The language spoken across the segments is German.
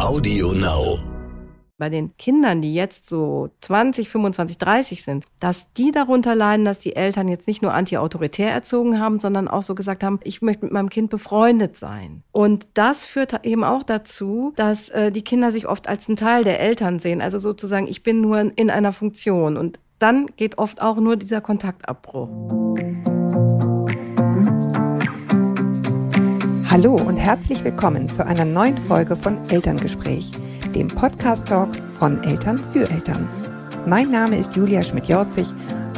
Audio Now. Bei den Kindern, die jetzt so 20, 25, 30 sind, dass die darunter leiden, dass die Eltern jetzt nicht nur anti-autoritär erzogen haben, sondern auch so gesagt haben, ich möchte mit meinem Kind befreundet sein. Und das führt eben auch dazu, dass äh, die Kinder sich oft als ein Teil der Eltern sehen. Also sozusagen, ich bin nur in einer Funktion. Und dann geht oft auch nur dieser Kontaktabbruch. Hallo und herzlich willkommen zu einer neuen Folge von Elterngespräch, dem Podcast-Talk von Eltern für Eltern. Mein Name ist Julia Schmidt-Jorzig.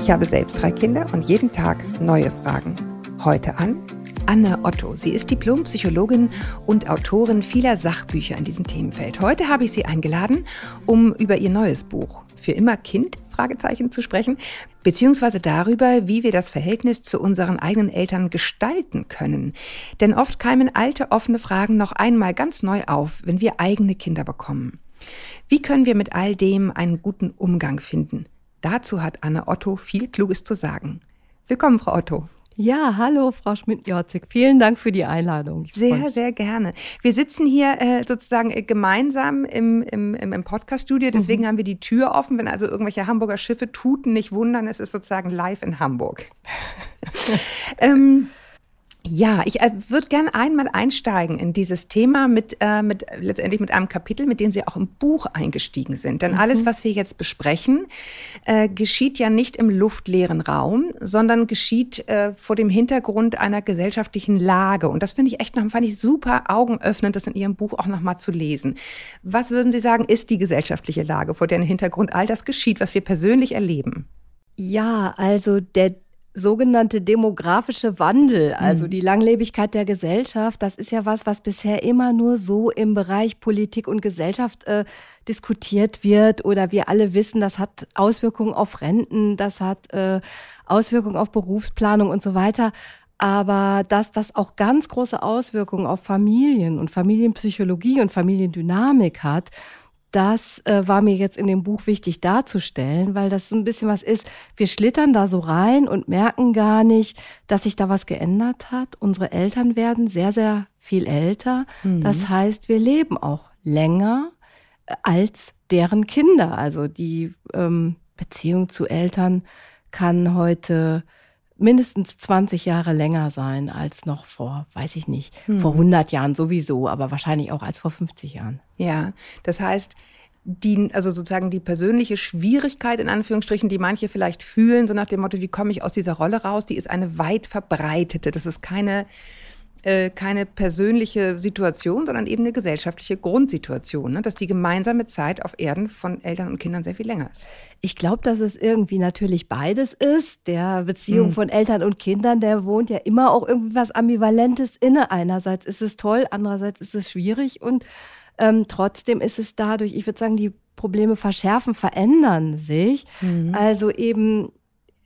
Ich habe selbst drei Kinder und jeden Tag neue Fragen. Heute an Anne Otto. Sie ist Diplompsychologin und Autorin vieler Sachbücher in diesem Themenfeld. Heute habe ich sie eingeladen, um über ihr neues Buch Für immer Kind Fragezeichen zu sprechen, beziehungsweise darüber, wie wir das Verhältnis zu unseren eigenen Eltern gestalten können. Denn oft keimen alte offene Fragen noch einmal ganz neu auf, wenn wir eigene Kinder bekommen. Wie können wir mit all dem einen guten Umgang finden? Dazu hat Anne Otto viel Kluges zu sagen. Willkommen, Frau Otto. Ja, hallo, Frau Schmidt-Jorzig. Vielen Dank für die Einladung. Ich sehr, sehr gerne. Wir sitzen hier äh, sozusagen äh, gemeinsam im, im, im Podcast-Studio. Deswegen mhm. haben wir die Tür offen. Wenn also irgendwelche Hamburger Schiffe tuten, nicht wundern, es ist sozusagen live in Hamburg. ähm, ja, ich äh, würde gerne einmal einsteigen in dieses Thema mit, äh, mit letztendlich mit einem Kapitel, mit dem Sie auch im Buch eingestiegen sind. Denn mhm. alles, was wir jetzt besprechen, äh, geschieht ja nicht im luftleeren Raum, sondern geschieht äh, vor dem Hintergrund einer gesellschaftlichen Lage. Und das finde ich echt noch, fand ich super augenöffnend, das in Ihrem Buch auch nochmal zu lesen. Was würden Sie sagen, ist die gesellschaftliche Lage, vor deren Hintergrund all das geschieht, was wir persönlich erleben? Ja, also der sogenannte demografische Wandel, also mhm. die Langlebigkeit der Gesellschaft, das ist ja was, was bisher immer nur so im Bereich Politik und Gesellschaft äh, diskutiert wird oder wir alle wissen, das hat Auswirkungen auf Renten, das hat äh, Auswirkungen auf Berufsplanung und so weiter. Aber dass das auch ganz große Auswirkungen auf Familien und Familienpsychologie und Familiendynamik hat, das äh, war mir jetzt in dem Buch wichtig darzustellen, weil das so ein bisschen was ist. Wir schlittern da so rein und merken gar nicht, dass sich da was geändert hat. Unsere Eltern werden sehr, sehr viel älter. Mhm. Das heißt, wir leben auch länger äh, als deren Kinder. Also die ähm, Beziehung zu Eltern kann heute mindestens 20 Jahre länger sein als noch vor, weiß ich nicht, hm. vor 100 Jahren sowieso, aber wahrscheinlich auch als vor 50 Jahren. Ja, das heißt, die, also sozusagen die persönliche Schwierigkeit in Anführungsstrichen, die manche vielleicht fühlen, so nach dem Motto, wie komme ich aus dieser Rolle raus, die ist eine weit verbreitete. Das ist keine äh, keine persönliche Situation, sondern eben eine gesellschaftliche Grundsituation, ne? dass die gemeinsame Zeit auf Erden von Eltern und Kindern sehr viel länger ist. Ich glaube, dass es irgendwie natürlich beides ist. Der Beziehung hm. von Eltern und Kindern, der wohnt ja immer auch irgendwie was Ambivalentes inne. Einerseits ist es toll, andererseits ist es schwierig und ähm, trotzdem ist es dadurch, ich würde sagen, die Probleme verschärfen, verändern sich. Mhm. Also eben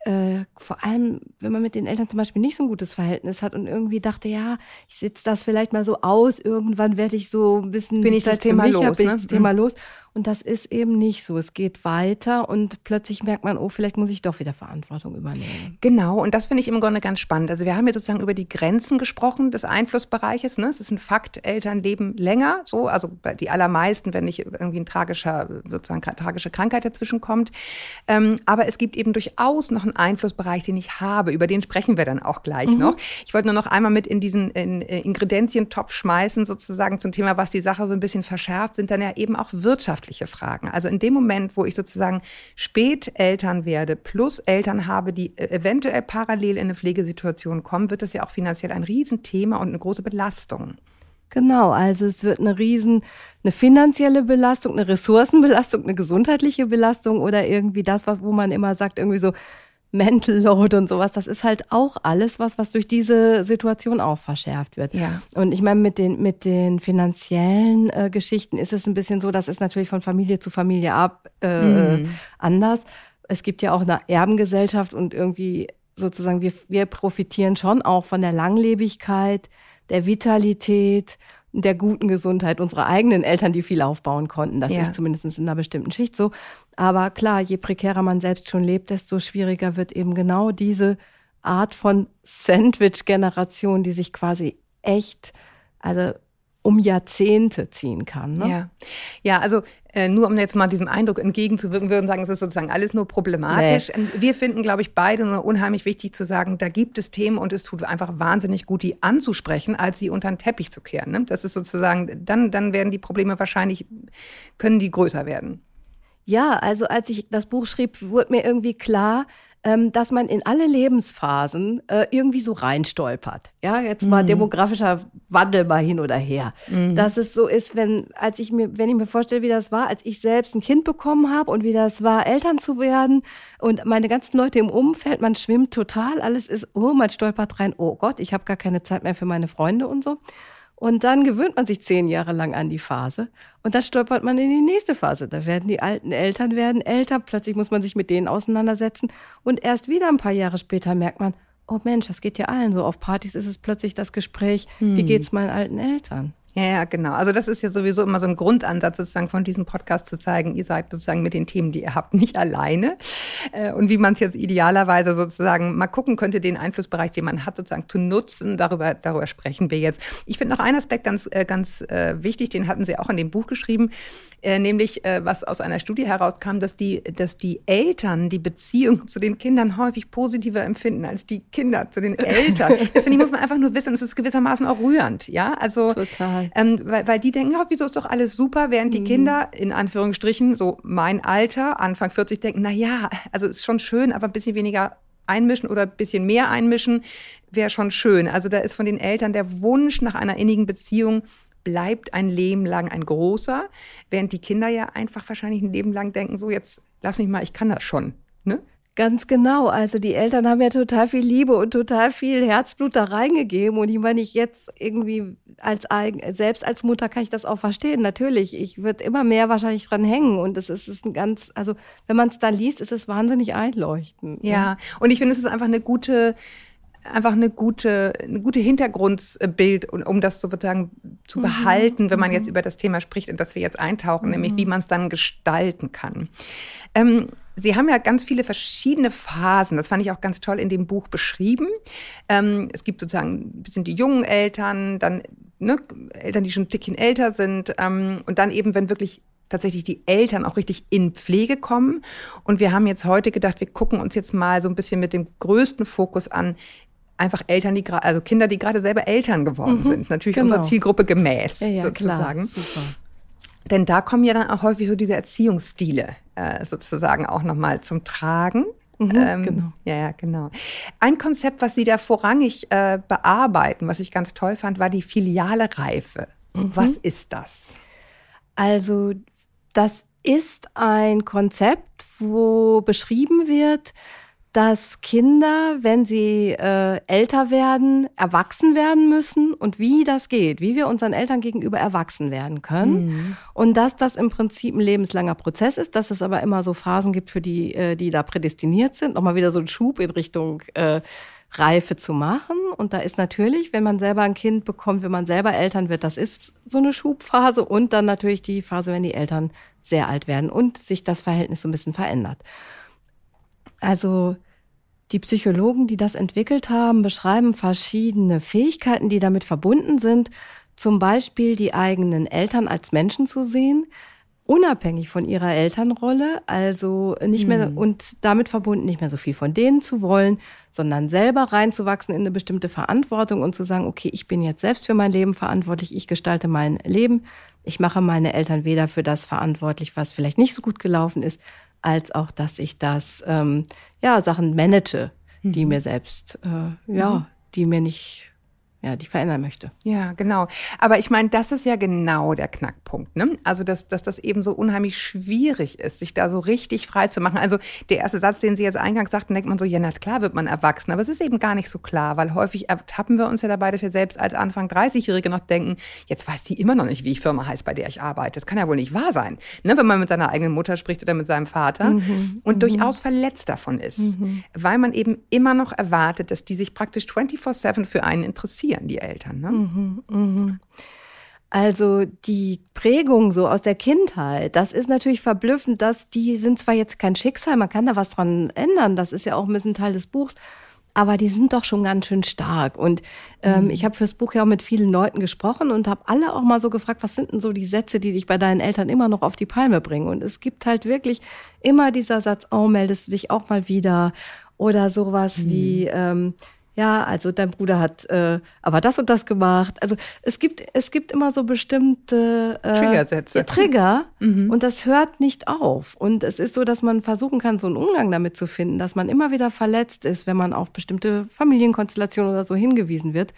äh, vor allem, wenn man mit den Eltern zum Beispiel nicht so ein gutes Verhältnis hat und irgendwie dachte, ja, ich sitze das vielleicht mal so aus, irgendwann werde ich so ein bisschen bin ich das Thema los, bin ich ne? das Thema mhm. los. Und das ist eben nicht so. Es geht weiter und plötzlich merkt man, oh, vielleicht muss ich doch wieder Verantwortung übernehmen. Genau, und das finde ich im Grunde ganz spannend. Also wir haben jetzt sozusagen über die Grenzen gesprochen des Einflussbereiches. Ne? Es ist ein Fakt, Eltern leben länger, so, also die allermeisten, wenn nicht irgendwie ein tragischer, sozusagen tragische Krankheit dazwischen kommt. Ähm, aber es gibt eben durchaus noch einen Einflussbereich, den ich habe. Über den sprechen wir dann auch gleich mhm. noch. Ich wollte nur noch einmal mit in diesen in, in Ingredienzientopf schmeißen, sozusagen zum Thema, was die Sache so ein bisschen verschärft, sind dann ja eben auch Wirtschaft wirtschaftliche Fragen. Also in dem Moment, wo ich sozusagen spät Eltern werde, plus Eltern habe, die äh, eventuell parallel in eine Pflegesituation kommen, wird das ja auch finanziell ein Riesenthema und eine große Belastung. Genau, also es wird eine riesen, eine finanzielle Belastung, eine Ressourcenbelastung, eine gesundheitliche Belastung oder irgendwie das, was, wo man immer sagt, irgendwie so, Mental Load und sowas, das ist halt auch alles was, was durch diese Situation auch verschärft wird. Ja. Und ich meine, mit den, mit den finanziellen äh, Geschichten ist es ein bisschen so, das ist natürlich von Familie zu Familie ab äh, mhm. anders. Es gibt ja auch eine Erbengesellschaft und irgendwie sozusagen, wir, wir profitieren schon auch von der Langlebigkeit, der Vitalität der guten Gesundheit unserer eigenen Eltern, die viel aufbauen konnten. Das ja. ist zumindest in einer bestimmten Schicht so. Aber klar, je prekärer man selbst schon lebt, desto schwieriger wird eben genau diese Art von Sandwich-Generation, die sich quasi echt, also um Jahrzehnte ziehen kann. Ne? Ja. ja, also äh, nur um jetzt mal diesem Eindruck entgegenzuwirken, würden sagen, es ist sozusagen alles nur problematisch. Nee. Wir finden, glaube ich, beide nur unheimlich wichtig zu sagen, da gibt es Themen und es tut einfach wahnsinnig gut, die anzusprechen, als sie unter den Teppich zu kehren. Ne? Das ist sozusagen, dann, dann werden die Probleme wahrscheinlich, können die größer werden. Ja, also als ich das Buch schrieb, wurde mir irgendwie klar, ähm, dass man in alle Lebensphasen äh, irgendwie so reinstolpert. Ja, jetzt mal mhm. demografischer Wandel mal hin oder her. Mhm. Dass es so ist, wenn, als ich mir, wenn ich mir vorstelle, wie das war, als ich selbst ein Kind bekommen habe und wie das war, Eltern zu werden und meine ganzen Leute im Umfeld, man schwimmt total, alles ist, oh, man stolpert rein, oh Gott, ich habe gar keine Zeit mehr für meine Freunde und so. Und dann gewöhnt man sich zehn Jahre lang an die Phase und dann stolpert man in die nächste Phase. Da werden die alten Eltern werden älter, plötzlich muss man sich mit denen auseinandersetzen und erst wieder ein paar Jahre später merkt man, oh Mensch, das geht ja allen so. Auf Partys ist es plötzlich das Gespräch, hm. wie geht's meinen alten Eltern? Ja, ja, genau. Also das ist ja sowieso immer so ein Grundansatz sozusagen von diesem Podcast zu zeigen, ihr seid sozusagen mit den Themen, die ihr habt, nicht alleine. Äh, und wie man es jetzt idealerweise sozusagen mal gucken könnte, den Einflussbereich, den man hat, sozusagen zu nutzen. Darüber, darüber sprechen wir jetzt. Ich finde noch einen Aspekt ganz, äh, ganz äh, wichtig, den hatten Sie auch in dem Buch geschrieben, nämlich was aus einer Studie herauskam, dass die, dass die Eltern die Beziehung zu den Kindern häufig positiver empfinden als die Kinder zu den Eltern. Das finde ich, muss man einfach nur wissen, es ist gewissermaßen auch rührend. Ja, also total. Ähm, weil, weil die denken, oh, wieso ist doch alles super, während die mhm. Kinder in Anführungsstrichen, so mein Alter, Anfang 40, denken, na ja, also ist schon schön, aber ein bisschen weniger einmischen oder ein bisschen mehr einmischen wäre schon schön. Also da ist von den Eltern der Wunsch nach einer innigen Beziehung bleibt ein Leben lang ein großer, während die Kinder ja einfach wahrscheinlich ein Leben lang denken, so jetzt lass mich mal, ich kann das schon. Ne? Ganz genau. Also die Eltern haben ja total viel Liebe und total viel Herzblut da reingegeben. Und ich meine, ich jetzt irgendwie als selbst als Mutter kann ich das auch verstehen. Natürlich, ich würde immer mehr wahrscheinlich dran hängen. Und das ist, ist ein ganz, also wenn man es dann liest, ist es wahnsinnig einleuchtend. Ja, und ich finde, es ist einfach eine gute einfach eine gute, eine gute Hintergrundbild, um das sozusagen zu mhm. behalten, wenn man jetzt mhm. über das Thema spricht, in das wir jetzt eintauchen, mhm. nämlich wie man es dann gestalten kann. Ähm, Sie haben ja ganz viele verschiedene Phasen. Das fand ich auch ganz toll in dem Buch beschrieben. Ähm, es gibt sozusagen ein bisschen die jungen Eltern, dann ne, Eltern, die schon ein Stückchen älter sind ähm, und dann eben, wenn wirklich tatsächlich die Eltern auch richtig in Pflege kommen. Und wir haben jetzt heute gedacht, wir gucken uns jetzt mal so ein bisschen mit dem größten Fokus an, einfach Eltern, die gerade, also Kinder, die gerade selber Eltern geworden mhm, sind. Natürlich genau. unserer Zielgruppe gemäß, ja, ja, sozusagen. Klar, super. Denn da kommen ja dann auch häufig so diese Erziehungsstile äh, sozusagen auch nochmal zum Tragen. Mhm, ähm, genau. Ja, ja, genau. Ein Konzept, was Sie da vorrangig äh, bearbeiten, was ich ganz toll fand, war die filiale Reife. Mhm. Was ist das? Also, das ist ein Konzept, wo beschrieben wird, dass Kinder, wenn sie äh, älter werden, erwachsen werden müssen und wie das geht, wie wir unseren Eltern gegenüber erwachsen werden können. Mhm. Und dass das im Prinzip ein lebenslanger Prozess ist, dass es aber immer so Phasen gibt, für die, äh, die da prädestiniert sind, nochmal wieder so ein Schub in Richtung äh, Reife zu machen. Und da ist natürlich, wenn man selber ein Kind bekommt, wenn man selber Eltern wird, das ist so eine Schubphase und dann natürlich die Phase, wenn die Eltern sehr alt werden und sich das Verhältnis so ein bisschen verändert. Also die Psychologen, die das entwickelt haben, beschreiben verschiedene Fähigkeiten, die damit verbunden sind. Zum Beispiel die eigenen Eltern als Menschen zu sehen, unabhängig von ihrer Elternrolle, also nicht mehr mhm. und damit verbunden nicht mehr so viel von denen zu wollen, sondern selber reinzuwachsen in eine bestimmte Verantwortung und zu sagen, okay, ich bin jetzt selbst für mein Leben verantwortlich, ich gestalte mein Leben, ich mache meine Eltern weder für das verantwortlich, was vielleicht nicht so gut gelaufen ist, als auch, dass ich das, ähm, ja, Sachen manage, die mhm. mir selbst, äh, ja, mhm. die mir nicht ja, die verändern möchte. Ja, genau. Aber ich meine, das ist ja genau der Knackpunkt. Ne? Also, dass, dass das eben so unheimlich schwierig ist, sich da so richtig frei zu machen. Also, der erste Satz, den Sie jetzt eingangs sagten, denkt man so, ja, na klar wird man erwachsen. Aber es ist eben gar nicht so klar, weil häufig ertappen wir uns ja dabei, dass wir selbst als Anfang 30-Jährige noch denken, jetzt weiß die immer noch nicht, wie ich Firma heißt, bei der ich arbeite. Das kann ja wohl nicht wahr sein. Ne? Wenn man mit seiner eigenen Mutter spricht oder mit seinem Vater mhm. und mhm. durchaus verletzt davon ist, mhm. weil man eben immer noch erwartet, dass die sich praktisch 24-7 für einen interessieren reagieren die Eltern. Ne? Mhm, mh. Also die Prägung so aus der Kindheit, das ist natürlich verblüffend, dass die sind zwar jetzt kein Schicksal, man kann da was dran ändern, das ist ja auch ein bisschen Teil des Buchs, aber die sind doch schon ganz schön stark. Und ähm, mhm. ich habe fürs Buch ja auch mit vielen Leuten gesprochen und habe alle auch mal so gefragt, was sind denn so die Sätze, die dich bei deinen Eltern immer noch auf die Palme bringen? Und es gibt halt wirklich immer dieser Satz, oh, meldest du dich auch mal wieder? Oder sowas mhm. wie, ähm, ja, also dein Bruder hat äh, aber das und das gemacht. Also es gibt, es gibt immer so bestimmte äh, Triggersätze. Trigger mhm. und das hört nicht auf. Und es ist so, dass man versuchen kann, so einen Umgang damit zu finden, dass man immer wieder verletzt ist, wenn man auf bestimmte Familienkonstellationen oder so hingewiesen wird.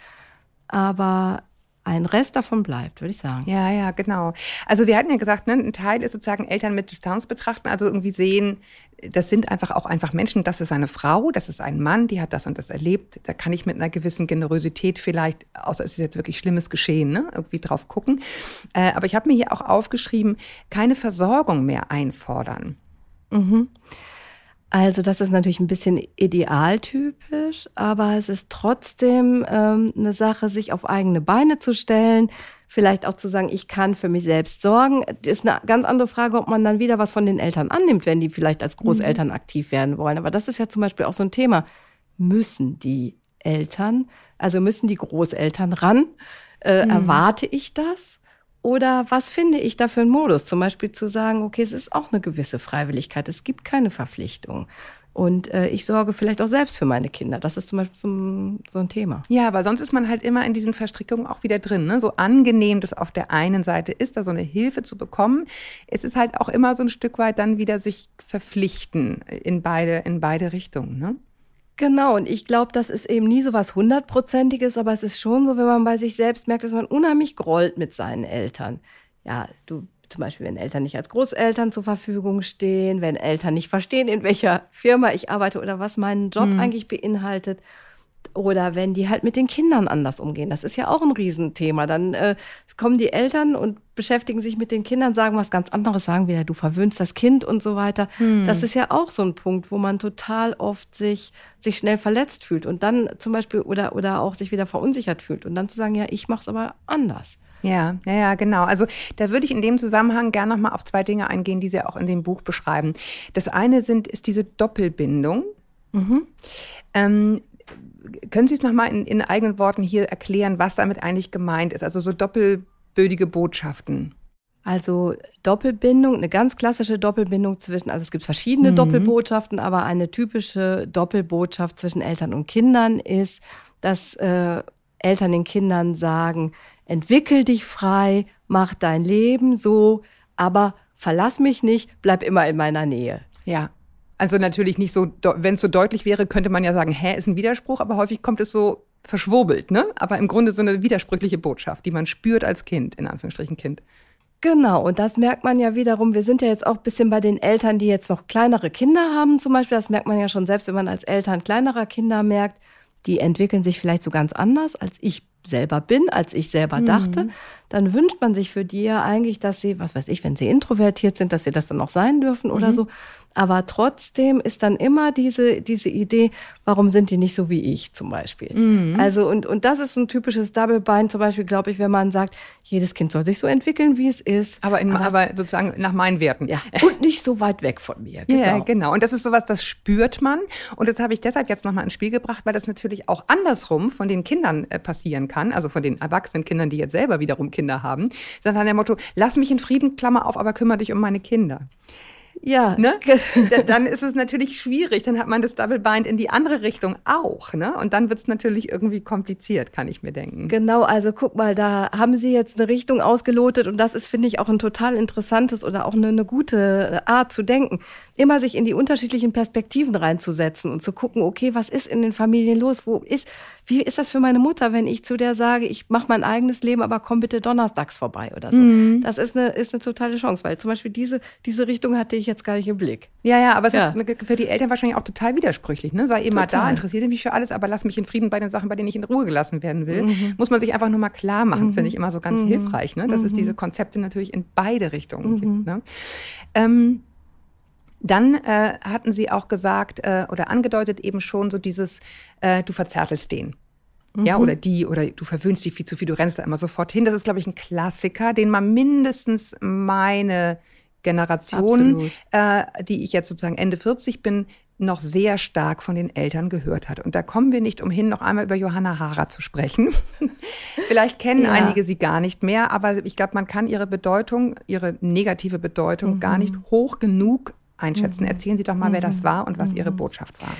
Aber ein Rest davon bleibt, würde ich sagen. Ja, ja, genau. Also wir hatten ja gesagt, ne, ein Teil ist sozusagen Eltern mit Distanz betrachten, also irgendwie sehen, das sind einfach auch einfach Menschen, das ist eine Frau, das ist ein Mann, die hat das und das erlebt. Da kann ich mit einer gewissen Generosität vielleicht, außer es ist jetzt wirklich Schlimmes geschehen, ne, irgendwie drauf gucken. Äh, aber ich habe mir hier auch aufgeschrieben, keine Versorgung mehr einfordern. Mhm. Also das ist natürlich ein bisschen idealtypisch, aber es ist trotzdem ähm, eine Sache, sich auf eigene Beine zu stellen, vielleicht auch zu sagen, ich kann für mich selbst sorgen. Das ist eine ganz andere Frage, ob man dann wieder was von den Eltern annimmt, wenn die vielleicht als Großeltern mhm. aktiv werden wollen. Aber das ist ja zum Beispiel auch so ein Thema. Müssen die Eltern, also müssen die Großeltern ran? Äh, mhm. Erwarte ich das? Oder was finde ich da für einen Modus? Zum Beispiel zu sagen, okay, es ist auch eine gewisse Freiwilligkeit, es gibt keine Verpflichtung. Und äh, ich sorge vielleicht auch selbst für meine Kinder. Das ist zum Beispiel so, so, ein Thema. Ja, aber sonst ist man halt immer in diesen Verstrickungen auch wieder drin. Ne? So angenehm das auf der einen Seite ist, da so eine Hilfe zu bekommen, es ist halt auch immer so ein Stück weit dann wieder sich verpflichten in beide, in beide Richtungen. Ne? Genau, und ich glaube, das ist eben nie so was Hundertprozentiges, aber es ist schon so, wenn man bei sich selbst merkt, dass man unheimlich grollt mit seinen Eltern. Ja, du zum Beispiel, wenn Eltern nicht als Großeltern zur Verfügung stehen, wenn Eltern nicht verstehen, in welcher Firma ich arbeite oder was mein Job mhm. eigentlich beinhaltet. Oder wenn die halt mit den Kindern anders umgehen. Das ist ja auch ein Riesenthema. Dann äh, kommen die Eltern und beschäftigen sich mit den Kindern, sagen was ganz anderes, sagen wieder, du verwöhnst das Kind und so weiter. Hm. Das ist ja auch so ein Punkt, wo man total oft sich, sich schnell verletzt fühlt und dann zum Beispiel oder, oder auch sich wieder verunsichert fühlt und dann zu sagen, ja, ich mache es aber anders. Ja, ja, ja, genau. Also da würde ich in dem Zusammenhang gerne noch mal auf zwei Dinge eingehen, die Sie auch in dem Buch beschreiben. Das eine sind, ist diese Doppelbindung. Mhm. Ähm, können Sie es nochmal in, in eigenen Worten hier erklären, was damit eigentlich gemeint ist? Also so doppelbödige Botschaften. Also Doppelbindung, eine ganz klassische Doppelbindung zwischen, also es gibt verschiedene mhm. Doppelbotschaften, aber eine typische Doppelbotschaft zwischen Eltern und Kindern ist, dass äh, Eltern den Kindern sagen, entwickel dich frei, mach dein Leben so, aber verlass mich nicht, bleib immer in meiner Nähe. Ja. Also natürlich nicht so, wenn es so deutlich wäre, könnte man ja sagen, hä, ist ein Widerspruch, aber häufig kommt es so verschwurbelt, ne? Aber im Grunde so eine widersprüchliche Botschaft, die man spürt als Kind, in Anführungsstrichen Kind. Genau, und das merkt man ja wiederum. Wir sind ja jetzt auch ein bisschen bei den Eltern, die jetzt noch kleinere Kinder haben, zum Beispiel. Das merkt man ja schon selbst, wenn man als Eltern kleinerer Kinder merkt, die entwickeln sich vielleicht so ganz anders, als ich selber bin, als ich selber dachte, mhm. dann wünscht man sich für die ja eigentlich, dass sie, was weiß ich, wenn sie introvertiert sind, dass sie das dann auch sein dürfen oder mhm. so. Aber trotzdem ist dann immer diese, diese Idee, warum sind die nicht so wie ich zum Beispiel? Mhm. Also, und, und das ist ein typisches Double Bind zum Beispiel, glaube ich, wenn man sagt, jedes Kind soll sich so entwickeln, wie es ist. Aber, in, aber, aber sozusagen nach meinen Werten. Ja. Und nicht so weit weg von mir. Genau. Ja, genau. Und das ist sowas, das spürt man. Und das habe ich deshalb jetzt nochmal ins Spiel gebracht, weil das natürlich auch andersrum von den Kindern äh, passieren kann, also von den erwachsenen Kindern, die jetzt selber wiederum Kinder haben. Sondern der Motto, lass mich in Frieden, Klammer auf, aber kümmere dich um meine Kinder. Ja. Ne? dann ist es natürlich schwierig. Dann hat man das Double Bind in die andere Richtung auch. Ne? Und dann wird es natürlich irgendwie kompliziert, kann ich mir denken. Genau, also guck mal, da haben Sie jetzt eine Richtung ausgelotet und das ist, finde ich, auch ein total interessantes oder auch eine, eine gute Art zu denken. Immer sich in die unterschiedlichen Perspektiven reinzusetzen und zu gucken, okay, was ist in den Familien los? Wo ist, wie ist das für meine Mutter, wenn ich zu der sage, ich mache mein eigenes Leben, aber komm bitte donnerstags vorbei oder so? Mhm. Das ist eine, ist eine totale Chance, weil zum Beispiel diese, diese Richtung hatte ich jetzt gar nicht im Blick. Ja, ja, aber es ja. ist für die Eltern wahrscheinlich auch total widersprüchlich. Ne? Sei immer total. da, interessiere mich für alles, aber lass mich in Frieden bei den Sachen, bei denen ich in Ruhe gelassen werden will. Mhm. Muss man sich einfach nur mal klar machen. Mhm. finde ich immer so ganz mhm. hilfreich, ne? dass es mhm. diese Konzepte natürlich in beide Richtungen gibt. Mhm. Ne? Ähm, dann äh, hatten Sie auch gesagt äh, oder angedeutet eben schon so dieses, äh, du verzärtelst den. Mhm. Ja, oder die, oder du verwöhnst die viel zu viel, du rennst da immer sofort hin. Das ist, glaube ich, ein Klassiker, den man mindestens meine Generation, äh, die ich jetzt sozusagen Ende 40 bin, noch sehr stark von den Eltern gehört hat. Und da kommen wir nicht umhin, noch einmal über Johanna Hara zu sprechen. Vielleicht kennen ja. einige sie gar nicht mehr, aber ich glaube, man kann ihre Bedeutung, ihre negative Bedeutung mhm. gar nicht hoch genug einschätzen. Mhm. Erzählen Sie doch mal, wer das mhm. war und was Ihre mhm. Botschaft war.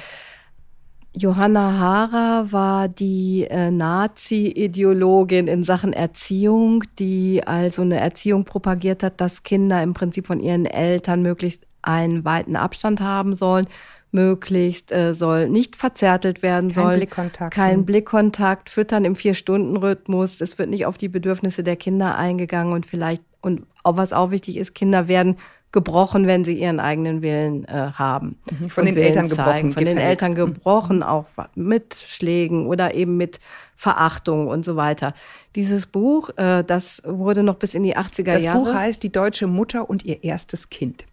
Johanna Hara war die äh, Nazi-Ideologin in Sachen Erziehung, die also eine Erziehung propagiert hat, dass Kinder im Prinzip von ihren Eltern möglichst einen weiten Abstand haben sollen, möglichst äh, soll nicht verzärtelt werden kein soll. Blickkontakt. Kein Blickkontakt, füttern im Vier-Stunden-Rhythmus. Es wird nicht auf die Bedürfnisse der Kinder eingegangen und vielleicht, und auch was auch wichtig ist, Kinder werden gebrochen, wenn sie ihren eigenen Willen äh, haben. Mhm. Von den Willen Eltern zeigen. gebrochen. Von den Eltern gebrochen, mhm. auch mit Schlägen oder eben mit Verachtung und so weiter. Dieses Buch, äh, das wurde noch bis in die 80er das Jahre. Das Buch heißt Die deutsche Mutter und ihr erstes Kind.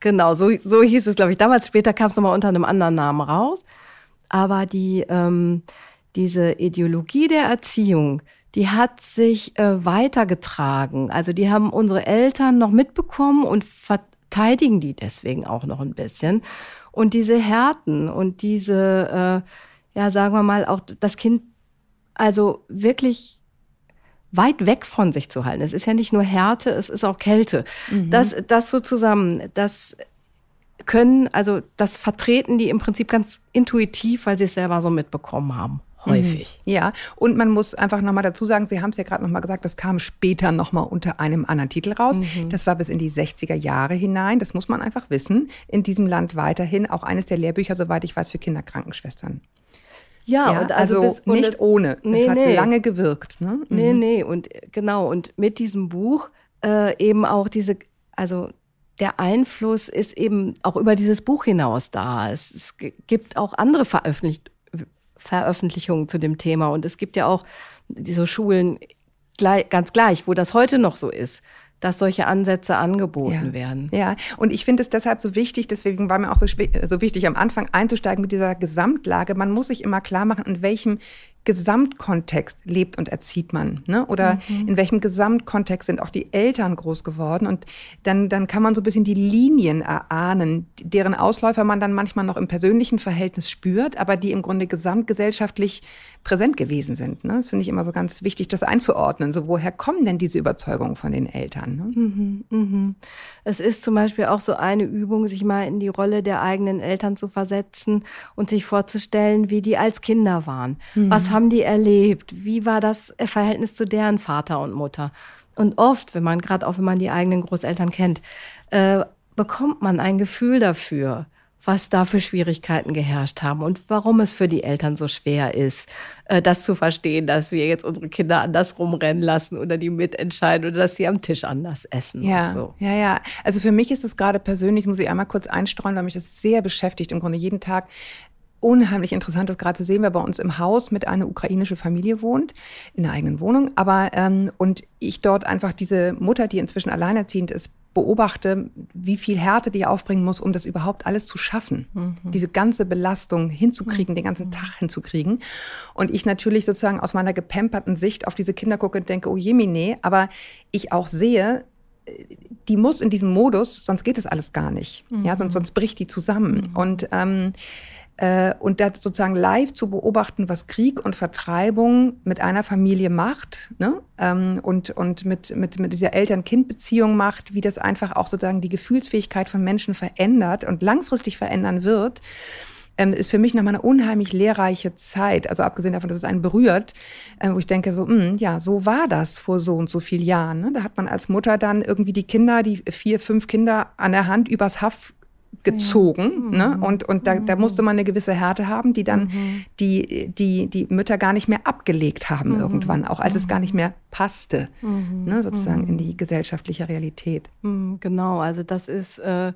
Genau, so, so hieß es, glaube ich. Damals später kam es nochmal unter einem anderen Namen raus. Aber die, ähm, diese Ideologie der Erziehung, die hat sich äh, weitergetragen. Also die haben unsere Eltern noch mitbekommen und verteidigen die deswegen auch noch ein bisschen. Und diese Härten und diese, äh, ja, sagen wir mal, auch das Kind also wirklich weit weg von sich zu halten. Es ist ja nicht nur Härte, es ist auch Kälte. Mhm. Das, das so zusammen, das können, also das vertreten die im Prinzip ganz intuitiv, weil sie es selber so mitbekommen haben häufig. Mhm. Ja, und man muss einfach nochmal dazu sagen, Sie haben es ja gerade nochmal gesagt, das kam später nochmal unter einem anderen Titel raus. Mhm. Das war bis in die 60er Jahre hinein. Das muss man einfach wissen. In diesem Land weiterhin auch eines der Lehrbücher, soweit ich weiß, für Kinderkrankenschwestern. Ja, ja, und also, also bis, nicht ohne. Nee, es hat nee. lange gewirkt. Ne? Mhm. Nee, nee, und genau, und mit diesem Buch äh, eben auch diese, also der Einfluss ist eben auch über dieses Buch hinaus da. Es, es gibt auch andere Veröffentlich Veröffentlichungen zu dem Thema und es gibt ja auch diese Schulen gleich, ganz gleich, wo das heute noch so ist dass solche Ansätze angeboten ja. werden. Ja, und ich finde es deshalb so wichtig, deswegen war mir auch so, so wichtig, am Anfang einzusteigen mit dieser Gesamtlage. Man muss sich immer klar machen, in welchem Gesamtkontext lebt und erzieht man, ne? Oder mhm. in welchem Gesamtkontext sind auch die Eltern groß geworden? Und dann, dann kann man so ein bisschen die Linien erahnen, deren Ausläufer man dann manchmal noch im persönlichen Verhältnis spürt, aber die im Grunde gesamtgesellschaftlich präsent gewesen sind. Ne? Das finde ich immer so ganz wichtig, das einzuordnen. So, woher kommen denn diese Überzeugungen von den Eltern? Ne? Mhm, mhm. Es ist zum Beispiel auch so eine Übung, sich mal in die Rolle der eigenen Eltern zu versetzen und sich vorzustellen, wie die als Kinder waren. Mhm. Was haben die erlebt? Wie war das Verhältnis zu deren Vater und Mutter? Und oft, wenn man, gerade auch wenn man die eigenen Großeltern kennt, äh, bekommt man ein Gefühl dafür, was da für Schwierigkeiten geherrscht haben und warum es für die Eltern so schwer ist, äh, das zu verstehen, dass wir jetzt unsere Kinder anders rumrennen lassen oder die mitentscheiden oder dass sie am Tisch anders essen. Ja, so. ja, ja. Also für mich ist es gerade persönlich, muss ich einmal kurz einstreuen, weil mich das sehr beschäftigt, im Grunde jeden Tag unheimlich interessant ist gerade zu sehen, wer bei uns im Haus mit einer ukrainischen Familie wohnt, in der eigenen Wohnung. Aber ähm, und ich dort einfach diese Mutter, die inzwischen alleinerziehend ist, beobachte, wie viel Härte die aufbringen muss, um das überhaupt alles zu schaffen. Mhm. Diese ganze Belastung hinzukriegen, mhm. den ganzen Tag hinzukriegen. Und ich natürlich sozusagen aus meiner gepamperten Sicht auf diese Kinder gucke und denke, oh jemine, aber ich auch sehe, die muss in diesem Modus, sonst geht es alles gar nicht. Mhm. Ja, sonst, sonst bricht die zusammen. Mhm. Und ähm, äh, und das sozusagen live zu beobachten, was Krieg und Vertreibung mit einer Familie macht ne? ähm, und, und mit, mit, mit dieser Eltern-Kind-Beziehung macht, wie das einfach auch sozusagen die Gefühlsfähigkeit von Menschen verändert und langfristig verändern wird, ähm, ist für mich nochmal eine unheimlich lehrreiche Zeit. Also abgesehen davon, dass es einen berührt, äh, wo ich denke so, mh, hm, ja, so war das vor so und so vielen Jahren. Ne? Da hat man als Mutter dann irgendwie die Kinder, die vier, fünf Kinder an der Hand übers Haff gezogen. Ja. Ne? Mhm. Und, und da, da musste man eine gewisse Härte haben, die dann mhm. die, die, die Mütter gar nicht mehr abgelegt haben mhm. irgendwann, auch als es gar nicht mehr passte, mhm. ne? sozusagen in die mhm. gesellschaftliche Realität. Mhm, genau, also das ist. Äh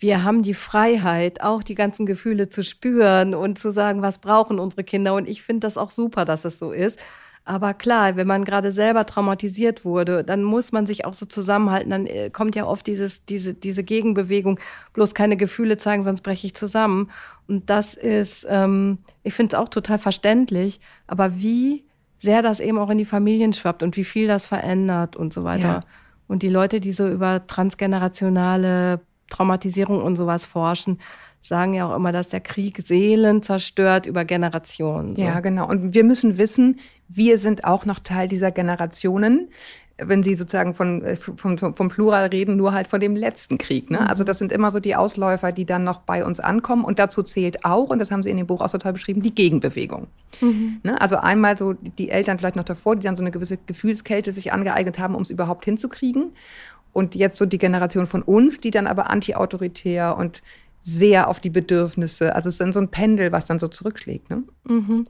wir haben die Freiheit, auch die ganzen Gefühle zu spüren und zu sagen, was brauchen unsere Kinder. Und ich finde das auch super, dass es so ist. Aber klar, wenn man gerade selber traumatisiert wurde, dann muss man sich auch so zusammenhalten. Dann äh, kommt ja oft dieses, diese, diese Gegenbewegung, bloß keine Gefühle zeigen, sonst breche ich zusammen. Und das ist, ähm, ich finde es auch total verständlich. Aber wie sehr das eben auch in die Familien schwappt und wie viel das verändert und so weiter. Ja. Und die Leute, die so über transgenerationale Traumatisierung und sowas forschen, sagen ja auch immer, dass der Krieg Seelen zerstört über Generationen. So. Ja, genau. Und wir müssen wissen, wir sind auch noch Teil dieser Generationen wenn Sie sozusagen von, äh, vom, vom Plural reden, nur halt von dem letzten Krieg. Ne? Also mhm. das sind immer so die Ausläufer, die dann noch bei uns ankommen. Und dazu zählt auch, und das haben Sie in dem Buch auch so toll beschrieben, die Gegenbewegung. Mhm. Ne? Also einmal so die Eltern vielleicht noch davor, die dann so eine gewisse Gefühlskälte sich angeeignet haben, um es überhaupt hinzukriegen. Und jetzt so die Generation von uns, die dann aber antiautoritär und sehr auf die Bedürfnisse. Also es ist dann so ein Pendel, was dann so zurückschlägt. Ne? Mhm.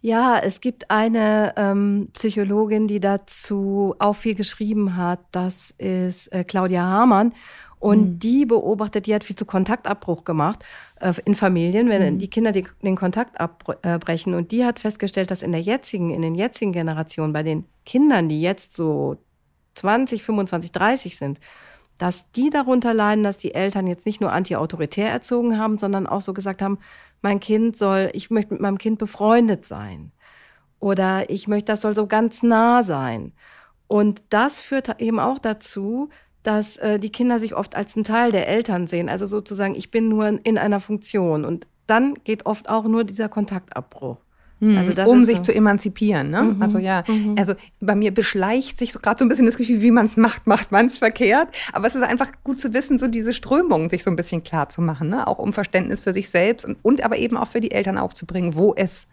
Ja, es gibt eine ähm, Psychologin, die dazu auch viel geschrieben hat. Das ist äh, Claudia Hamann. Und mhm. die beobachtet, die hat viel zu Kontaktabbruch gemacht äh, in Familien, wenn mhm. die Kinder die, den Kontakt abbrechen. Und die hat festgestellt, dass in der jetzigen, in den jetzigen Generationen, bei den Kindern, die jetzt so 20, 25, 30 sind, dass die darunter leiden, dass die Eltern jetzt nicht nur anti-autoritär erzogen haben, sondern auch so gesagt haben, mein Kind soll, ich möchte mit meinem Kind befreundet sein. Oder ich möchte, das soll so ganz nah sein. Und das führt eben auch dazu, dass äh, die Kinder sich oft als ein Teil der Eltern sehen. Also sozusagen, ich bin nur in einer Funktion. Und dann geht oft auch nur dieser Kontaktabbruch. Mhm. Also um sich so. zu emanzipieren. Ne? Mhm. Also ja, mhm. also bei mir beschleicht sich so gerade so ein bisschen das Gefühl, wie man es macht, macht man es verkehrt. Aber es ist einfach gut zu wissen, so diese Strömungen sich so ein bisschen klar zu machen, ne? auch um Verständnis für sich selbst und, und aber eben auch für die Eltern aufzubringen, wo es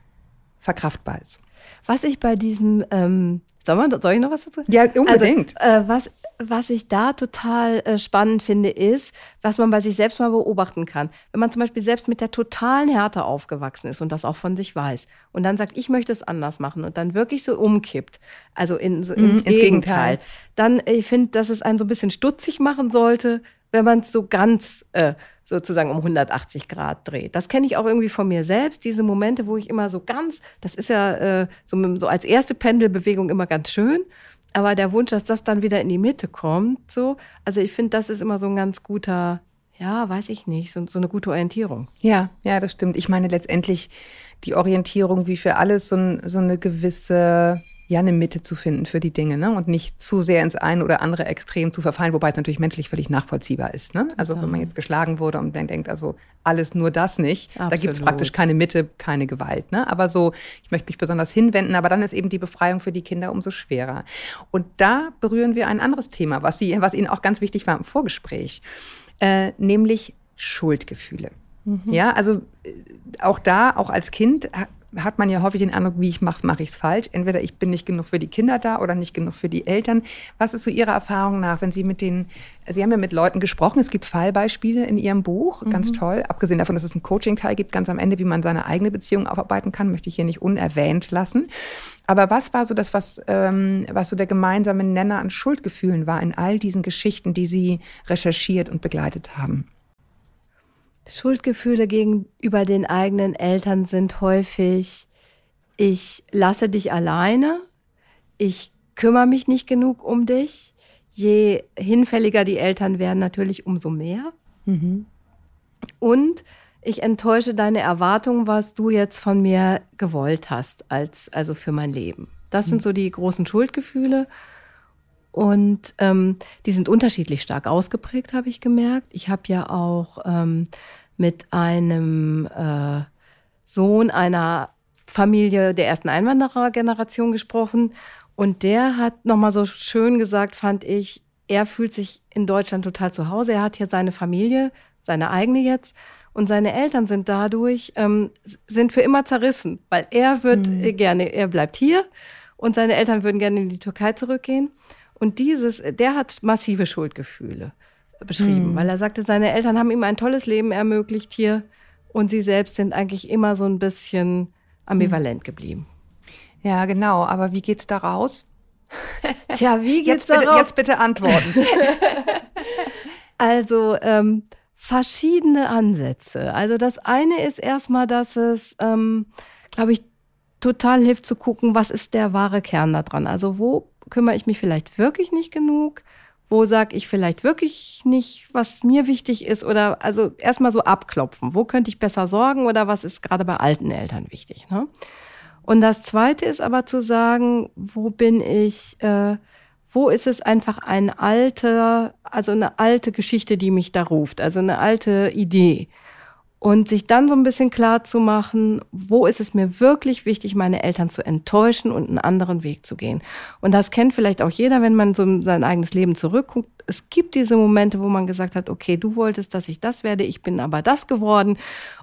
verkraftbar ist. Was ich bei diesem, ähm, soll, man, soll ich noch was dazu? Ja, unbedingt. Also, äh, was was ich da total äh, spannend finde, ist, was man bei sich selbst mal beobachten kann. Wenn man zum Beispiel selbst mit der totalen Härte aufgewachsen ist und das auch von sich weiß und dann sagt, ich möchte es anders machen und dann wirklich so umkippt, also in, so, ins, mhm, ins, Gegenteil, Gegenteil, dann ich finde, dass es einen so ein bisschen stutzig machen sollte, wenn man es so ganz äh, sozusagen um 180 Grad dreht. Das kenne ich auch irgendwie von mir selbst, diese Momente, wo ich immer so ganz, das ist ja äh, so, so als erste Pendelbewegung immer ganz schön aber der Wunsch, dass das dann wieder in die Mitte kommt, so, also ich finde, das ist immer so ein ganz guter, ja, weiß ich nicht, so, so eine gute Orientierung. Ja, ja, das stimmt. Ich meine letztendlich die Orientierung, wie für alles, so, so eine gewisse ja eine Mitte zu finden für die Dinge ne? und nicht zu sehr ins eine oder andere Extrem zu verfallen, wobei es natürlich menschlich völlig nachvollziehbar ist. Ne? Also wenn man jetzt geschlagen wurde und dann denkt, also alles nur das nicht, Absolut. da gibt es praktisch keine Mitte, keine Gewalt. Ne? Aber so, ich möchte mich besonders hinwenden, aber dann ist eben die Befreiung für die Kinder umso schwerer. Und da berühren wir ein anderes Thema, was, Sie, was Ihnen auch ganz wichtig war im Vorgespräch, äh, nämlich Schuldgefühle. Mhm. Ja, also äh, auch da, auch als Kind hat man ja häufig den Eindruck, wie ich mache, mache ich es falsch. Entweder ich bin nicht genug für die Kinder da oder nicht genug für die Eltern. Was ist so Ihrer Erfahrung nach, wenn Sie mit den, Sie haben ja mit Leuten gesprochen, es gibt Fallbeispiele in Ihrem Buch, mhm. ganz toll. Abgesehen davon, dass es einen Coaching-Teil gibt, ganz am Ende, wie man seine eigene Beziehung aufarbeiten kann, möchte ich hier nicht unerwähnt lassen. Aber was war so das, was, ähm, was so der gemeinsame Nenner an Schuldgefühlen war in all diesen Geschichten, die Sie recherchiert und begleitet haben? Schuldgefühle gegenüber den eigenen Eltern sind häufig, ich lasse dich alleine, ich kümmere mich nicht genug um dich. Je hinfälliger die Eltern werden, natürlich umso mehr. Mhm. Und ich enttäusche deine Erwartungen, was du jetzt von mir gewollt hast, als, also für mein Leben. Das sind mhm. so die großen Schuldgefühle. Und ähm, die sind unterschiedlich stark ausgeprägt, habe ich gemerkt. Ich habe ja auch ähm, mit einem äh, Sohn einer Familie der ersten Einwanderergeneration gesprochen. Und der hat nochmal so schön gesagt, fand ich, er fühlt sich in Deutschland total zu Hause. Er hat hier seine Familie, seine eigene jetzt. Und seine Eltern sind dadurch, ähm, sind für immer zerrissen, weil er wird mhm. gerne, er bleibt hier und seine Eltern würden gerne in die Türkei zurückgehen. Und dieses, der hat massive Schuldgefühle beschrieben, mhm. weil er sagte, seine Eltern haben ihm ein tolles Leben ermöglicht hier und sie selbst sind eigentlich immer so ein bisschen ambivalent geblieben. Ja, genau. Aber wie geht's da raus? Tja, wie geht's jetzt da bitte, raus? Jetzt bitte antworten. also ähm, verschiedene Ansätze. Also das eine ist erstmal, dass es, ähm, glaube ich, total hilft zu gucken, was ist der wahre Kern da dran. Also wo kümmere ich mich vielleicht wirklich nicht genug? Wo sage ich vielleicht wirklich nicht, was mir wichtig ist oder also erstmal so abklopfen, wo könnte ich besser sorgen oder was ist gerade bei alten Eltern wichtig. Ne? Und das Zweite ist aber zu sagen, wo bin ich, äh, wo ist es einfach ein alter, also eine alte Geschichte, die mich da ruft, also eine alte Idee. Und sich dann so ein bisschen klar zu machen, wo ist es mir wirklich wichtig, meine Eltern zu enttäuschen und einen anderen Weg zu gehen. Und das kennt vielleicht auch jeder, wenn man so in sein eigenes Leben zurückguckt. Es gibt diese Momente, wo man gesagt hat, okay, du wolltest, dass ich das werde, ich bin aber das geworden.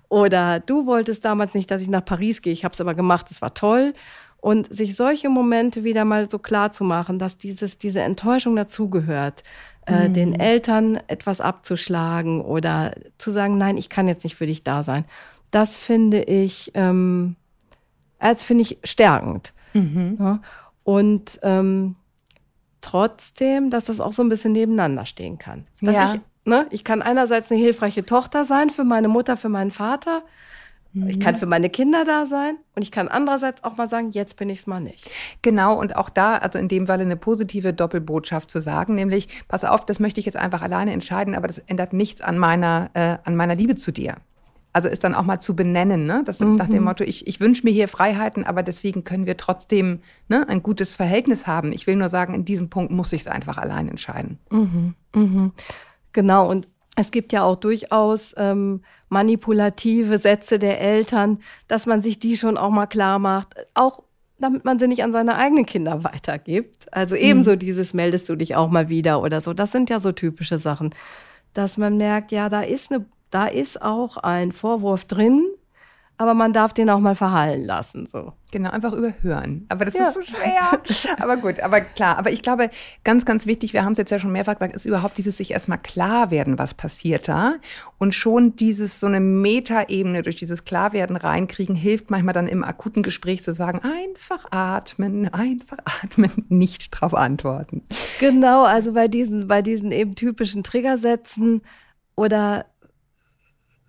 Oder du wolltest damals nicht, dass ich nach Paris gehe, ich habe es aber gemacht, es war toll. Und sich solche Momente wieder mal so klar zu machen, dass dieses, diese Enttäuschung dazugehört, äh, mhm. den Eltern etwas abzuschlagen oder zu sagen, nein, ich kann jetzt nicht für dich da sein. Das finde ich, ähm, als finde ich stärkend. Mhm. Ja? Und ähm, trotzdem, dass das auch so ein bisschen nebeneinander stehen kann. Dass ja. ich, ne, ich kann einerseits eine hilfreiche Tochter sein für meine Mutter, für meinen Vater, ich kann mhm. für meine Kinder da sein und ich kann andererseits auch mal sagen, jetzt bin ich es mal nicht. Genau, und auch da, also in dem Falle eine positive Doppelbotschaft zu sagen, nämlich, pass auf, das möchte ich jetzt einfach alleine entscheiden, aber das ändert nichts an meiner, äh, an meiner Liebe zu dir. Also ist dann auch mal zu benennen, ne? Das mhm. nach dem Motto, ich, ich wünsche mir hier Freiheiten, aber deswegen können wir trotzdem ne, ein gutes Verhältnis haben. Ich will nur sagen, in diesem Punkt muss ich es einfach allein entscheiden. Mhm. Mhm. Genau, und es gibt ja auch durchaus ähm, manipulative Sätze der Eltern, dass man sich die schon auch mal klar macht, auch damit man sie nicht an seine eigenen Kinder weitergibt. Also ebenso mhm. dieses meldest du dich auch mal wieder oder so. Das sind ja so typische Sachen, dass man merkt, ja, da ist eine, da ist auch ein Vorwurf drin, aber man darf den auch mal verhallen lassen. So. Genau, einfach überhören. Aber das ja. ist so schwer. aber gut, aber klar. Aber ich glaube, ganz, ganz wichtig, wir haben es jetzt ja schon mehrfach gesagt, ist überhaupt dieses sich erstmal klar werden, was passiert da. Und schon dieses, so eine Metaebene durch dieses Klarwerden reinkriegen, hilft manchmal dann im akuten Gespräch zu sagen, einfach atmen, einfach atmen, nicht drauf antworten. Genau, also bei diesen, bei diesen eben typischen Triggersätzen oder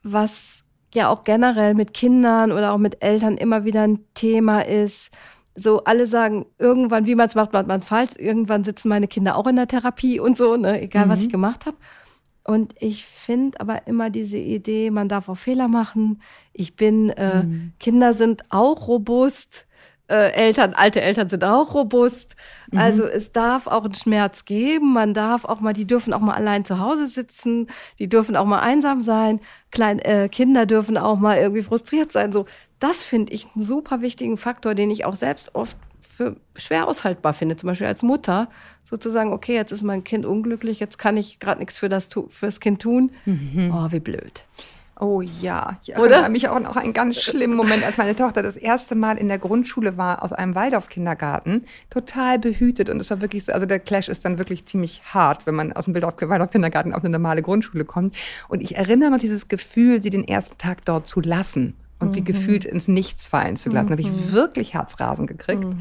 was ja auch generell mit Kindern oder auch mit Eltern immer wieder ein Thema ist. So alle sagen, irgendwann, wie man es macht, macht man es falsch. Irgendwann sitzen meine Kinder auch in der Therapie und so, ne? egal mhm. was ich gemacht habe. Und ich finde aber immer diese Idee, man darf auch Fehler machen. Ich bin, äh, mhm. Kinder sind auch robust äh, Eltern, alte Eltern sind auch robust. Mhm. Also es darf auch einen Schmerz geben. Man darf auch mal, die dürfen auch mal allein zu Hause sitzen. Die dürfen auch mal einsam sein. Kleine äh, Kinder dürfen auch mal irgendwie frustriert sein. So, das finde ich einen super wichtigen Faktor, den ich auch selbst oft für schwer aushaltbar finde. Zum Beispiel als Mutter sozusagen, okay, jetzt ist mein Kind unglücklich, jetzt kann ich gerade nichts für das, fürs Kind tun. Mhm. Oh, wie blöd. Oh ja, ich erinnere Oder? mich auch noch einen ganz schlimmen Moment, als meine Tochter das erste Mal in der Grundschule war, aus einem Waldorf-Kindergarten, total behütet. Und es war wirklich so, also der Clash ist dann wirklich ziemlich hart, wenn man aus dem Waldorf-Kindergarten auf eine normale Grundschule kommt. Und ich erinnere noch dieses Gefühl, sie den ersten Tag dort zu lassen und mhm. sie gefühlt ins Nichts fallen zu lassen. Mhm. Da habe ich wirklich Herzrasen gekriegt. Mhm.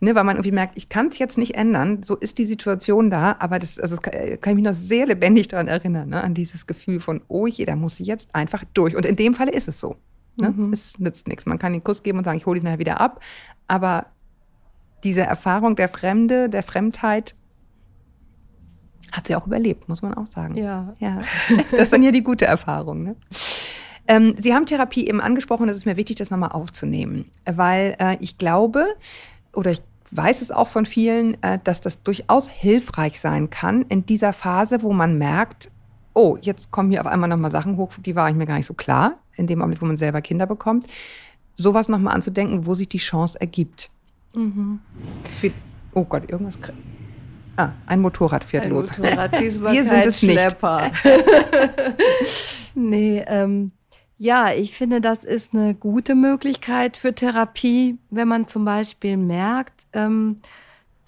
Ne, weil man irgendwie merkt, ich kann es jetzt nicht ändern, so ist die Situation da, aber das, also das kann, kann, ich mich noch sehr lebendig daran erinnern, ne, an dieses Gefühl von, oh je, da muss ich jetzt einfach durch. Und in dem Falle ist es so. Ne? Mhm. Es nützt nichts. Man kann den Kuss geben und sagen, ich hole ihn nachher wieder ab, aber diese Erfahrung der Fremde, der Fremdheit, hat sie auch überlebt, muss man auch sagen. Ja. ja. Das ist dann ja die gute Erfahrung. Ne? Ähm, Sie haben Therapie eben angesprochen, es ist mir wichtig, das nochmal aufzunehmen, weil äh, ich glaube oder ich weiß es auch von vielen, äh, dass das durchaus hilfreich sein kann in dieser Phase, wo man merkt, oh, jetzt kommen hier auf einmal nochmal Sachen hoch, die waren mir gar nicht so klar, in dem Augenblick, wo man selber Kinder bekommt, sowas nochmal anzudenken, wo sich die Chance ergibt. Mhm. Für, oh Gott, irgendwas. Ah, ein Motorrad fährt ein los. Motorrad, Wir sind es Schlepper. nicht. nee, ähm, ja, ich finde, das ist eine gute Möglichkeit für Therapie, wenn man zum Beispiel merkt, ähm,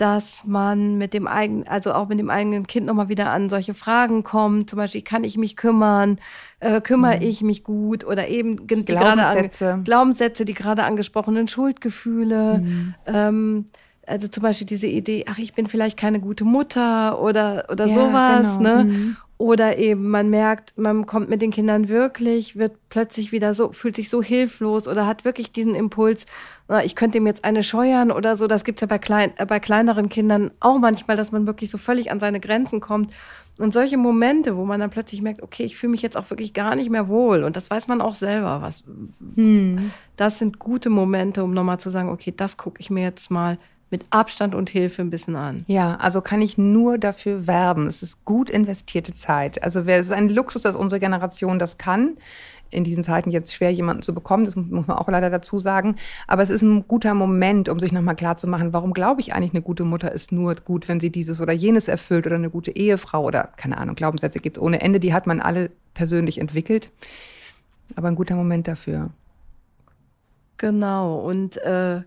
dass man mit dem eigenen, also auch mit dem eigenen Kind nochmal wieder an solche Fragen kommt. Zum Beispiel, kann ich mich kümmern? Äh, kümmere mhm. ich mich gut? Oder eben die Glaubenssätze. An, Glaubenssätze, die gerade angesprochenen Schuldgefühle. Mhm. Ähm, also zum Beispiel diese Idee, ach, ich bin vielleicht keine gute Mutter oder, oder ja, sowas, genau. ne? Mhm. Oder eben man merkt, man kommt mit den Kindern wirklich, wird plötzlich wieder so, fühlt sich so hilflos oder hat wirklich diesen Impuls, ich könnte ihm jetzt eine scheuern oder so. Das gibt's ja bei, klein, äh, bei kleineren Kindern auch manchmal, dass man wirklich so völlig an seine Grenzen kommt. Und solche Momente, wo man dann plötzlich merkt, okay, ich fühle mich jetzt auch wirklich gar nicht mehr wohl. Und das weiß man auch selber. Was, hm. Das sind gute Momente, um nochmal zu sagen, okay, das gucke ich mir jetzt mal mit Abstand und Hilfe ein bisschen an. Ja, also kann ich nur dafür werben. Es ist gut investierte Zeit. Also es ist ein Luxus, dass unsere Generation das kann. In diesen Zeiten jetzt schwer, jemanden zu bekommen, das muss man auch leider dazu sagen. Aber es ist ein guter Moment, um sich nochmal klarzumachen, warum glaube ich eigentlich, eine gute Mutter ist nur gut, wenn sie dieses oder jenes erfüllt oder eine gute Ehefrau oder keine Ahnung, Glaubenssätze gibt es ohne Ende. Die hat man alle persönlich entwickelt. Aber ein guter Moment dafür. Genau. Und äh,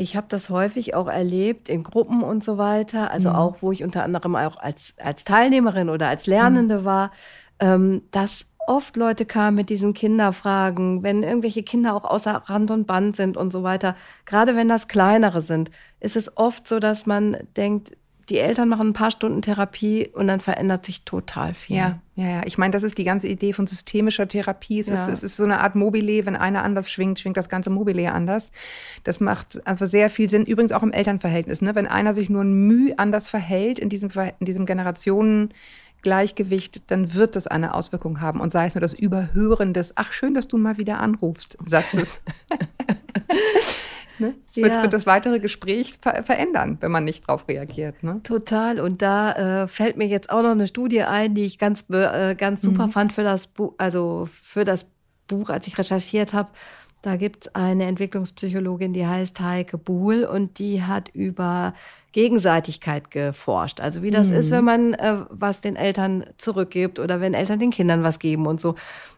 ich habe das häufig auch erlebt in Gruppen und so weiter, also mhm. auch wo ich unter anderem auch als, als Teilnehmerin oder als Lernende mhm. war, ähm, dass oft Leute kamen mit diesen Kinderfragen, wenn irgendwelche Kinder auch außer Rand und Band sind und so weiter. Gerade wenn das kleinere sind, ist es oft so, dass man denkt, die Eltern machen ein paar Stunden Therapie und dann verändert sich total viel. Ja, ja, ja. Ich meine, das ist die ganze Idee von systemischer Therapie. Es, ja. ist, es ist so eine Art Mobile. Wenn einer anders schwingt, schwingt das ganze Mobile anders. Das macht einfach sehr viel Sinn. Übrigens auch im Elternverhältnis. Ne? Wenn einer sich nur ein Mühe anders verhält in diesem, in diesem Generationengleichgewicht, dann wird das eine Auswirkung haben. Und sei es nur das Überhören des, ach schön, dass du mal wieder anrufst, Satzes. Ne? Es wird, ja. wird, das weitere Gespräch ver verändern, wenn man nicht darauf reagiert. Ne? Total. Und da äh, fällt mir jetzt auch noch eine Studie ein, die ich ganz, äh, ganz super mhm. fand für das Buch, also für das Buch, als ich recherchiert habe. Da gibt es eine Entwicklungspsychologin, die heißt Heike Buhl und die hat über Gegenseitigkeit geforscht. Also wie das mhm. ist, wenn man äh, was den Eltern zurückgibt oder wenn Eltern den Kindern was geben und so.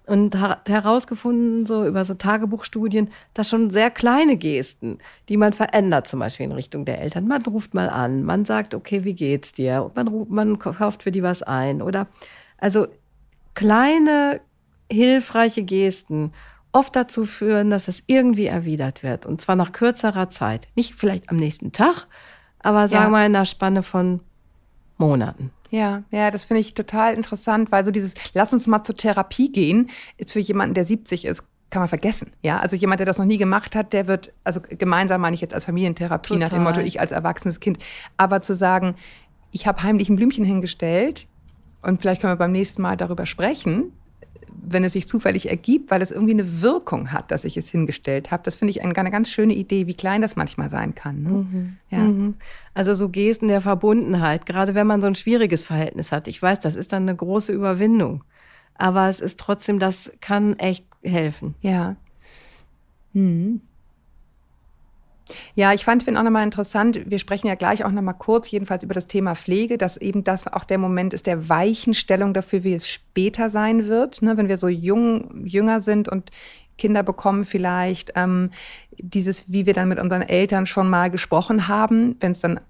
Und hat herausgefunden, so über so Tagebuchstudien, dass schon sehr kleine Gesten, die man verändert, zum Beispiel in Richtung der Eltern. Man ruft mal an, man sagt, okay, wie geht's dir? Und man, ruft, man kauft für die was ein. Oder also kleine, hilfreiche Gesten oft dazu führen, dass es irgendwie erwidert wird. Und zwar nach kürzerer Zeit. Nicht vielleicht am nächsten Tag, aber sagen wir ja. mal in einer Spanne von Monaten. Ja, ja, das finde ich total interessant, weil so dieses Lass uns mal zur Therapie gehen, ist für jemanden, der 70 ist, kann man vergessen. Ja, also jemand, der das noch nie gemacht hat, der wird, also gemeinsam meine ich jetzt als Familientherapie total. nach dem Motto, ich als erwachsenes Kind. Aber zu sagen, ich habe heimlich ein Blümchen hingestellt und vielleicht können wir beim nächsten Mal darüber sprechen, wenn es sich zufällig ergibt, weil es irgendwie eine Wirkung hat, dass ich es hingestellt habe. Das finde ich eine, eine, ganz schöne Idee, wie klein das manchmal sein kann. Ne? Mhm. Ja. Mhm. Also so Gesten der Verbundenheit, gerade wenn man so ein schwieriges Verhältnis hat. Ich weiß, das ist dann eine große Überwindung. Aber es ist trotzdem, das kann echt helfen. Ja. Mhm. Ja, ich fand, finde auch nochmal interessant, wir sprechen ja gleich auch nochmal kurz, jedenfalls über das Thema Pflege, dass eben das auch der Moment ist der Weichenstellung dafür, wie es später sein wird, ne, wenn wir so jung, jünger sind und Kinder bekommen vielleicht, ähm, dieses, wie wir dann mit unseren Eltern schon mal gesprochen haben, wenn es dann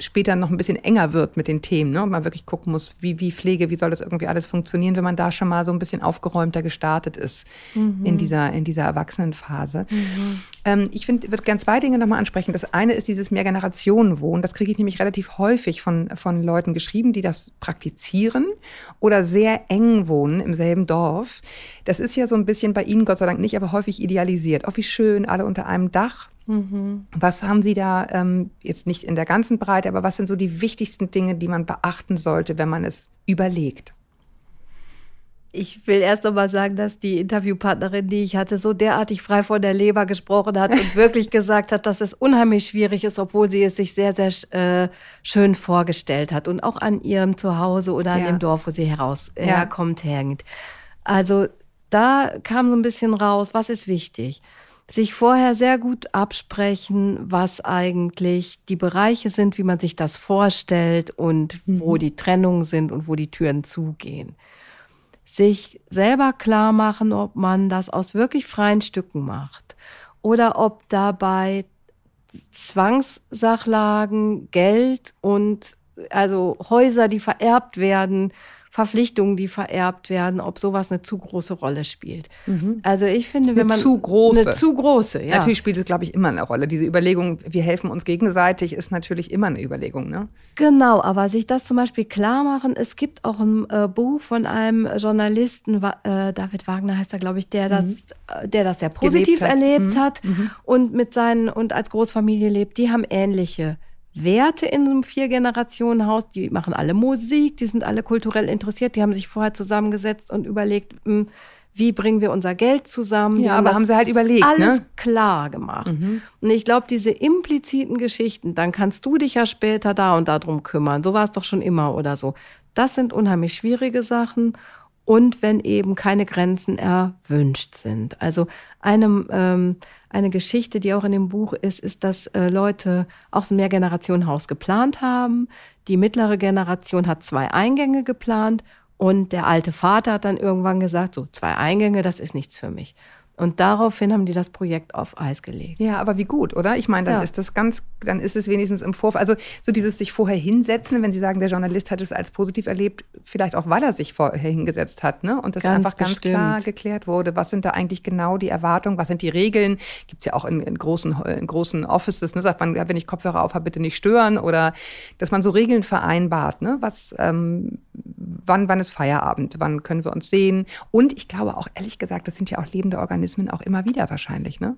später noch ein bisschen enger wird mit den Themen ne? und man wirklich gucken muss, wie, wie Pflege, wie soll das irgendwie alles funktionieren, wenn man da schon mal so ein bisschen aufgeräumter gestartet ist mhm. in, dieser, in dieser Erwachsenenphase. Mhm. Ähm, ich finde, würde gerne zwei Dinge nochmal ansprechen. Das eine ist dieses Mehrgenerationenwohnen. Das kriege ich nämlich relativ häufig von, von Leuten geschrieben, die das praktizieren oder sehr eng wohnen im selben Dorf. Das ist ja so ein bisschen bei Ihnen Gott sei Dank nicht, aber häufig idealisiert. Oh, wie schön, alle unter einem Dach Mhm. Was haben Sie da ähm, jetzt nicht in der ganzen Breite, aber was sind so die wichtigsten Dinge, die man beachten sollte, wenn man es überlegt? Ich will erst noch mal sagen, dass die Interviewpartnerin, die ich hatte, so derartig frei von der Leber gesprochen hat und wirklich gesagt hat, dass es unheimlich schwierig ist, obwohl sie es sich sehr, sehr äh, schön vorgestellt hat und auch an ihrem Zuhause oder an ja. dem Dorf, wo sie heraus, ja. herkommt, hängt. Also da kam so ein bisschen raus, was ist wichtig sich vorher sehr gut absprechen, was eigentlich die Bereiche sind, wie man sich das vorstellt und mhm. wo die Trennungen sind und wo die Türen zugehen. Sich selber klar machen, ob man das aus wirklich freien Stücken macht oder ob dabei Zwangssachlagen, Geld und also Häuser, die vererbt werden, Verpflichtungen, die vererbt werden, ob sowas eine zu große Rolle spielt. Mhm. Also ich finde, wenn eine man zu große, eine zu große, ja. Natürlich spielt es, glaube ich, immer eine Rolle. Diese Überlegung, wir helfen uns gegenseitig, ist natürlich immer eine Überlegung, ne? Genau, aber sich das zum Beispiel klar machen. Es gibt auch ein äh, Buch von einem Journalisten, äh, David Wagner heißt er, glaube ich, der mhm. das, äh, der das sehr positiv erlebt hat, mhm. mhm. und mit seinen und als Großfamilie lebt. Die haben ähnliche Werte in so einem Vier-Generationen-Haus. Die machen alle Musik, die sind alle kulturell interessiert, die haben sich vorher zusammengesetzt und überlegt, hm, wie bringen wir unser Geld zusammen. Ja, aber haben sie halt überlegt, alles ne? klar gemacht. Mhm. Und ich glaube, diese impliziten Geschichten, dann kannst du dich ja später da und darum kümmern. So war es doch schon immer oder so. Das sind unheimlich schwierige Sachen und wenn eben keine Grenzen erwünscht sind. Also einem, ähm, eine Geschichte, die auch in dem Buch ist, ist, dass äh, Leute auch so ein Mehrgenerationenhaus geplant haben. Die mittlere Generation hat zwei Eingänge geplant und der alte Vater hat dann irgendwann gesagt, so zwei Eingänge, das ist nichts für mich. Und daraufhin haben die das Projekt auf Eis gelegt. Ja, aber wie gut, oder? Ich meine, dann ja. ist das ganz, dann ist es wenigstens im Vorfall, also so dieses sich vorher hinsetzen, wenn Sie sagen, der Journalist hat es als positiv erlebt, vielleicht auch, weil er sich vorher hingesetzt hat, ne? Und das ganz einfach bestimmt. ganz klar geklärt wurde. Was sind da eigentlich genau die Erwartungen? Was sind die Regeln? Gibt es ja auch in, in, großen, in großen Offices, ne? Sagt man, wenn ich Kopfhörer auf habe, bitte nicht stören oder dass man so Regeln vereinbart, ne? Was, ähm, wann, wann ist Feierabend? Wann können wir uns sehen? Und ich glaube auch, ehrlich gesagt, das sind ja auch lebende Organismen Mechanismen auch immer wieder wahrscheinlich, ne?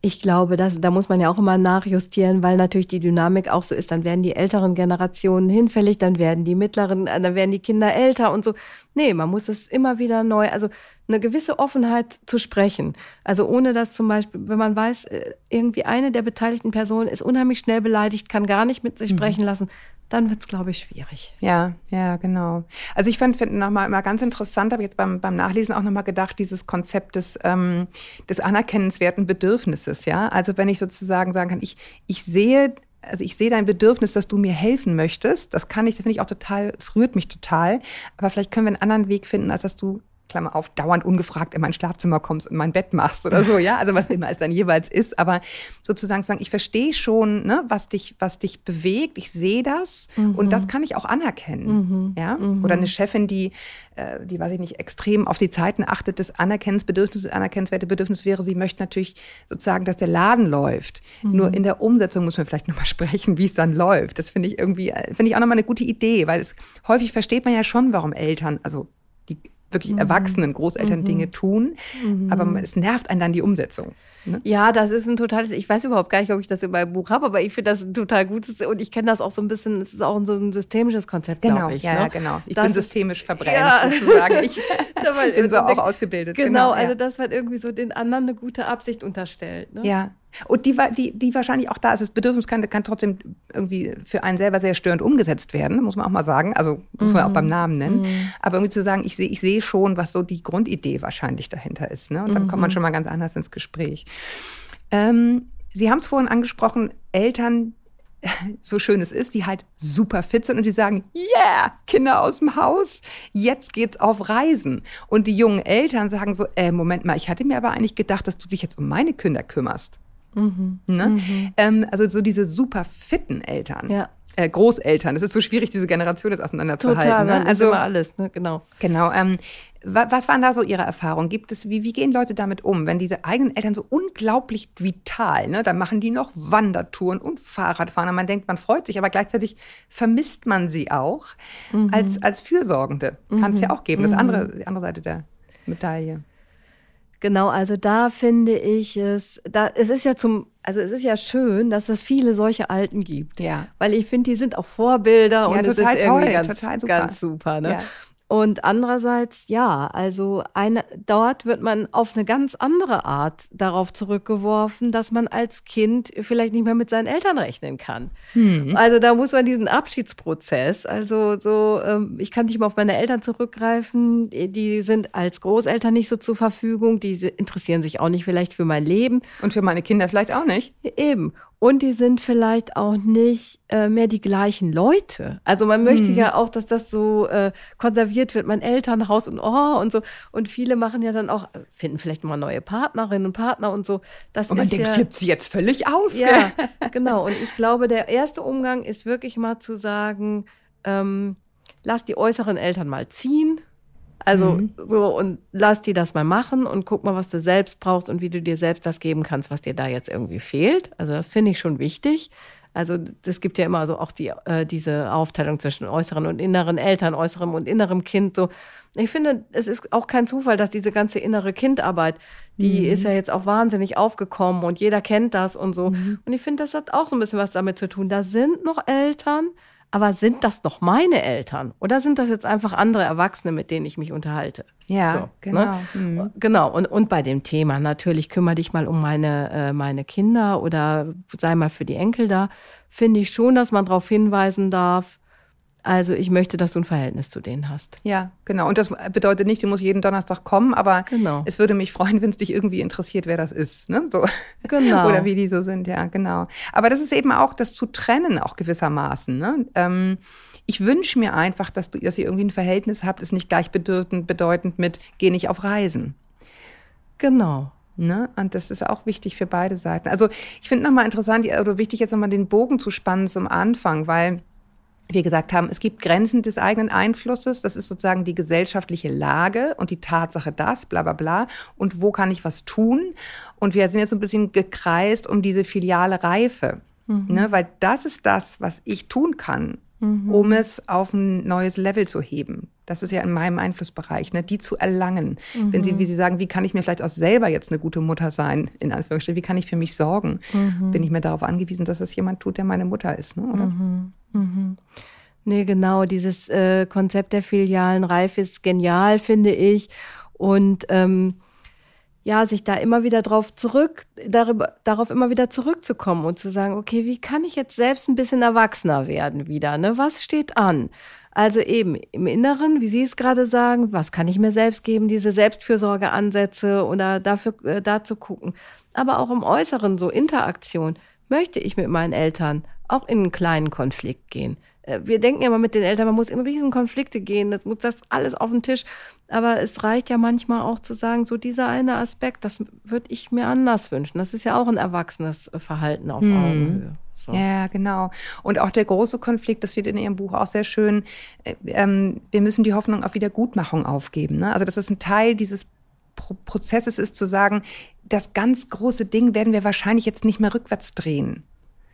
Ich glaube, das, da muss man ja auch immer nachjustieren, weil natürlich die Dynamik auch so ist. Dann werden die älteren Generationen hinfällig, dann werden die mittleren, äh, dann werden die Kinder älter und so. Nee, man muss es immer wieder neu, also eine gewisse Offenheit zu sprechen. Also ohne dass zum Beispiel, wenn man weiß, äh, irgendwie eine der beteiligten Personen ist unheimlich schnell beleidigt, kann gar nicht mit sich mhm. sprechen lassen, dann wird es, glaube ich, schwierig. Ja, ja, genau. Also ich fand, find nochmal immer ganz interessant, habe jetzt beim, beim Nachlesen auch nochmal gedacht, dieses Konzept des, ähm, des anerkennenswerten Bedürfnisses, ja. Also wenn ich sozusagen sagen kann, ich, ich sehe also ich sehe dein Bedürfnis, dass du mir helfen möchtest. Das kann ich, das finde ich auch total, es rührt mich total. Aber vielleicht können wir einen anderen Weg finden, als dass du Klammer auf, dauernd ungefragt in mein Schlafzimmer kommst und mein Bett machst oder so, ja, also was immer es dann jeweils ist, aber sozusagen sagen, ich verstehe schon, ne, was dich, was dich bewegt, ich sehe das mhm. und das kann ich auch anerkennen, mhm. ja, mhm. oder eine Chefin, die, äh, die, weiß ich nicht, extrem auf die Zeiten achtet, das Anerkennensbedürfnis, anerkennenswerte Bedürfnis wäre, sie möchte natürlich sozusagen, dass der Laden läuft, mhm. nur in der Umsetzung muss man vielleicht nochmal sprechen, wie es dann läuft, das finde ich irgendwie, äh, finde ich auch nochmal eine gute Idee, weil es häufig versteht man ja schon, warum Eltern, also die wirklich mhm. erwachsenen Großeltern mhm. Dinge tun, mhm. aber es nervt einen dann die Umsetzung. Ne? Ja, das ist ein totales, ich weiß überhaupt gar nicht, ob ich das in meinem Buch habe, aber ich finde das ein total gutes und ich kenne das auch so ein bisschen, es ist auch so ein systemisches Konzept, genau, ich. Ja, ne? ja, genau. Ich das bin systemisch verbrennt ja. sozusagen. Ich bin so auch ausgebildet. Genau, genau also ja. dass man irgendwie so den anderen eine gute Absicht unterstellt. Ne? Ja, und die, die, die wahrscheinlich auch da ist, das Bedürfnis kann, kann trotzdem irgendwie für einen selber sehr störend umgesetzt werden, muss man auch mal sagen. Also muss man auch beim mhm. Namen nennen. Mhm. Aber irgendwie zu sagen, ich sehe ich sehe schon, was so die Grundidee wahrscheinlich dahinter ist. Ne? Und dann mhm. kommt man mhm. schon mal ganz anders ins Gespräch. Ähm, Sie haben es vorhin angesprochen, Eltern, so schön es ist, die halt super fit sind und die sagen, yeah, Kinder aus dem Haus, jetzt geht's auf Reisen. Und die jungen Eltern sagen so, äh, Moment mal, ich hatte mir aber eigentlich gedacht, dass du dich jetzt um meine Kinder kümmerst. Mhm. Ne? Mhm. Ähm, also so diese super fitten Eltern. Ja. Äh, Großeltern. Es ist so schwierig, diese Generation jetzt auseinanderzuhalten. Total, ne? also immer alles, ne? genau. Genau. Ähm, was waren da so Ihre Erfahrungen? Gibt es, wie, wie gehen Leute damit um, wenn diese eigenen Eltern so unglaublich vital, ne? Dann machen die noch Wandertouren und Fahrradfahren. Und man denkt, man freut sich, aber gleichzeitig vermisst man sie auch mhm. als, als Fürsorgende. Kann es ja mhm. auch geben. Das mhm. andere, die andere Seite der Medaille. Genau, also da finde ich es, da, es ist ja zum, also es ist ja schön, dass es viele solche Alten gibt. Ja. Weil ich finde, die sind auch Vorbilder ja, und es ist irgendwie toll, ganz, super. ganz super. Ne? Ja. Und andererseits, ja, also eine, dort wird man auf eine ganz andere Art darauf zurückgeworfen, dass man als Kind vielleicht nicht mehr mit seinen Eltern rechnen kann. Hm. Also da muss man diesen Abschiedsprozess, also so, ähm, ich kann nicht mehr auf meine Eltern zurückgreifen, die sind als Großeltern nicht so zur Verfügung, die interessieren sich auch nicht vielleicht für mein Leben. Und für meine Kinder vielleicht auch nicht. Eben. Und die sind vielleicht auch nicht äh, mehr die gleichen Leute. Also man möchte hm. ja auch, dass das so äh, konserviert wird, mein Elternhaus und oh und so. Und viele machen ja dann auch, finden vielleicht mal neue Partnerinnen und Partner und so. Das und man denkt, ja, flippt sie jetzt völlig aus. Ja, genau. Und ich glaube, der erste Umgang ist wirklich mal zu sagen, ähm, lass die äußeren Eltern mal ziehen also mhm. so und lass die das mal machen und guck mal, was du selbst brauchst und wie du dir selbst das geben kannst, was dir da jetzt irgendwie fehlt. Also das finde ich schon wichtig. Also es gibt ja immer so auch die, äh, diese Aufteilung zwischen äußeren und inneren Eltern, äußerem und innerem Kind. So, ich finde, es ist auch kein Zufall, dass diese ganze innere Kindarbeit, die mhm. ist ja jetzt auch wahnsinnig aufgekommen und jeder kennt das und so. Mhm. Und ich finde, das hat auch so ein bisschen was damit zu tun. Da sind noch Eltern, aber sind das doch meine Eltern? Oder sind das jetzt einfach andere Erwachsene, mit denen ich mich unterhalte? Ja, so, ne? genau. Ne? Mhm. Genau. Und, und bei dem Thema natürlich kümmere dich mal um meine, äh, meine Kinder oder sei mal für die Enkel da, finde ich schon, dass man darauf hinweisen darf, also ich möchte, dass du ein Verhältnis zu denen hast. Ja, genau. Und das bedeutet nicht, du musst jeden Donnerstag kommen, aber genau. es würde mich freuen, wenn es dich irgendwie interessiert, wer das ist. Ne? So. Genau. Oder wie die so sind, ja, genau. Aber das ist eben auch das zu trennen, auch gewissermaßen. Ne? Ähm, ich wünsche mir einfach, dass, du, dass ihr irgendwie ein Verhältnis habt, ist nicht gleichbedeutend bedeutend mit, geh nicht auf Reisen. Genau. Ne? Und das ist auch wichtig für beide Seiten. Also ich finde nochmal interessant, oder wichtig jetzt nochmal den Bogen zu spannen zum Anfang, weil wir gesagt haben, es gibt Grenzen des eigenen Einflusses. Das ist sozusagen die gesellschaftliche Lage und die Tatsache, das, bla bla bla. Und wo kann ich was tun? Und wir sind jetzt so ein bisschen gekreist um diese filiale Reife. Mhm. Ne? Weil das ist das, was ich tun kann, mhm. um es auf ein neues Level zu heben. Das ist ja in meinem Einflussbereich, ne, die zu erlangen. Mhm. Wenn Sie, wie Sie sagen, wie kann ich mir vielleicht auch selber jetzt eine gute Mutter sein, in Anführungsstrichen, wie kann ich für mich sorgen? Mhm. Bin ich mir darauf angewiesen, dass es jemand tut, der meine Mutter ist, ne, oder? Mhm. Mhm. Nee, genau, dieses äh, Konzept der filialen Reife ist genial, finde ich. Und ähm, ja, sich da immer wieder drauf zurück, darüber, darauf immer wieder zurückzukommen und zu sagen, okay, wie kann ich jetzt selbst ein bisschen erwachsener werden wieder? Ne? Was steht an? Also eben im Inneren, wie Sie es gerade sagen, was kann ich mir selbst geben, diese Selbstfürsorgeansätze oder dafür äh, da zu gucken. Aber auch im Äußeren, so Interaktion, möchte ich mit meinen Eltern auch in einen kleinen Konflikt gehen. Äh, wir denken ja immer mit den Eltern, man muss in Riesenkonflikte gehen, das muss das alles auf den Tisch. Aber es reicht ja manchmal auch zu sagen, so dieser eine Aspekt, das würde ich mir anders wünschen. Das ist ja auch ein erwachsenes Verhalten auf hm. Augenhöhe. So. Ja, genau. Und auch der große Konflikt, das steht in Ihrem Buch auch sehr schön, äh, ähm, wir müssen die Hoffnung auf Wiedergutmachung aufgeben. Ne? Also das ist ein Teil dieses Pro Prozesses ist zu sagen, das ganz große Ding werden wir wahrscheinlich jetzt nicht mehr rückwärts drehen.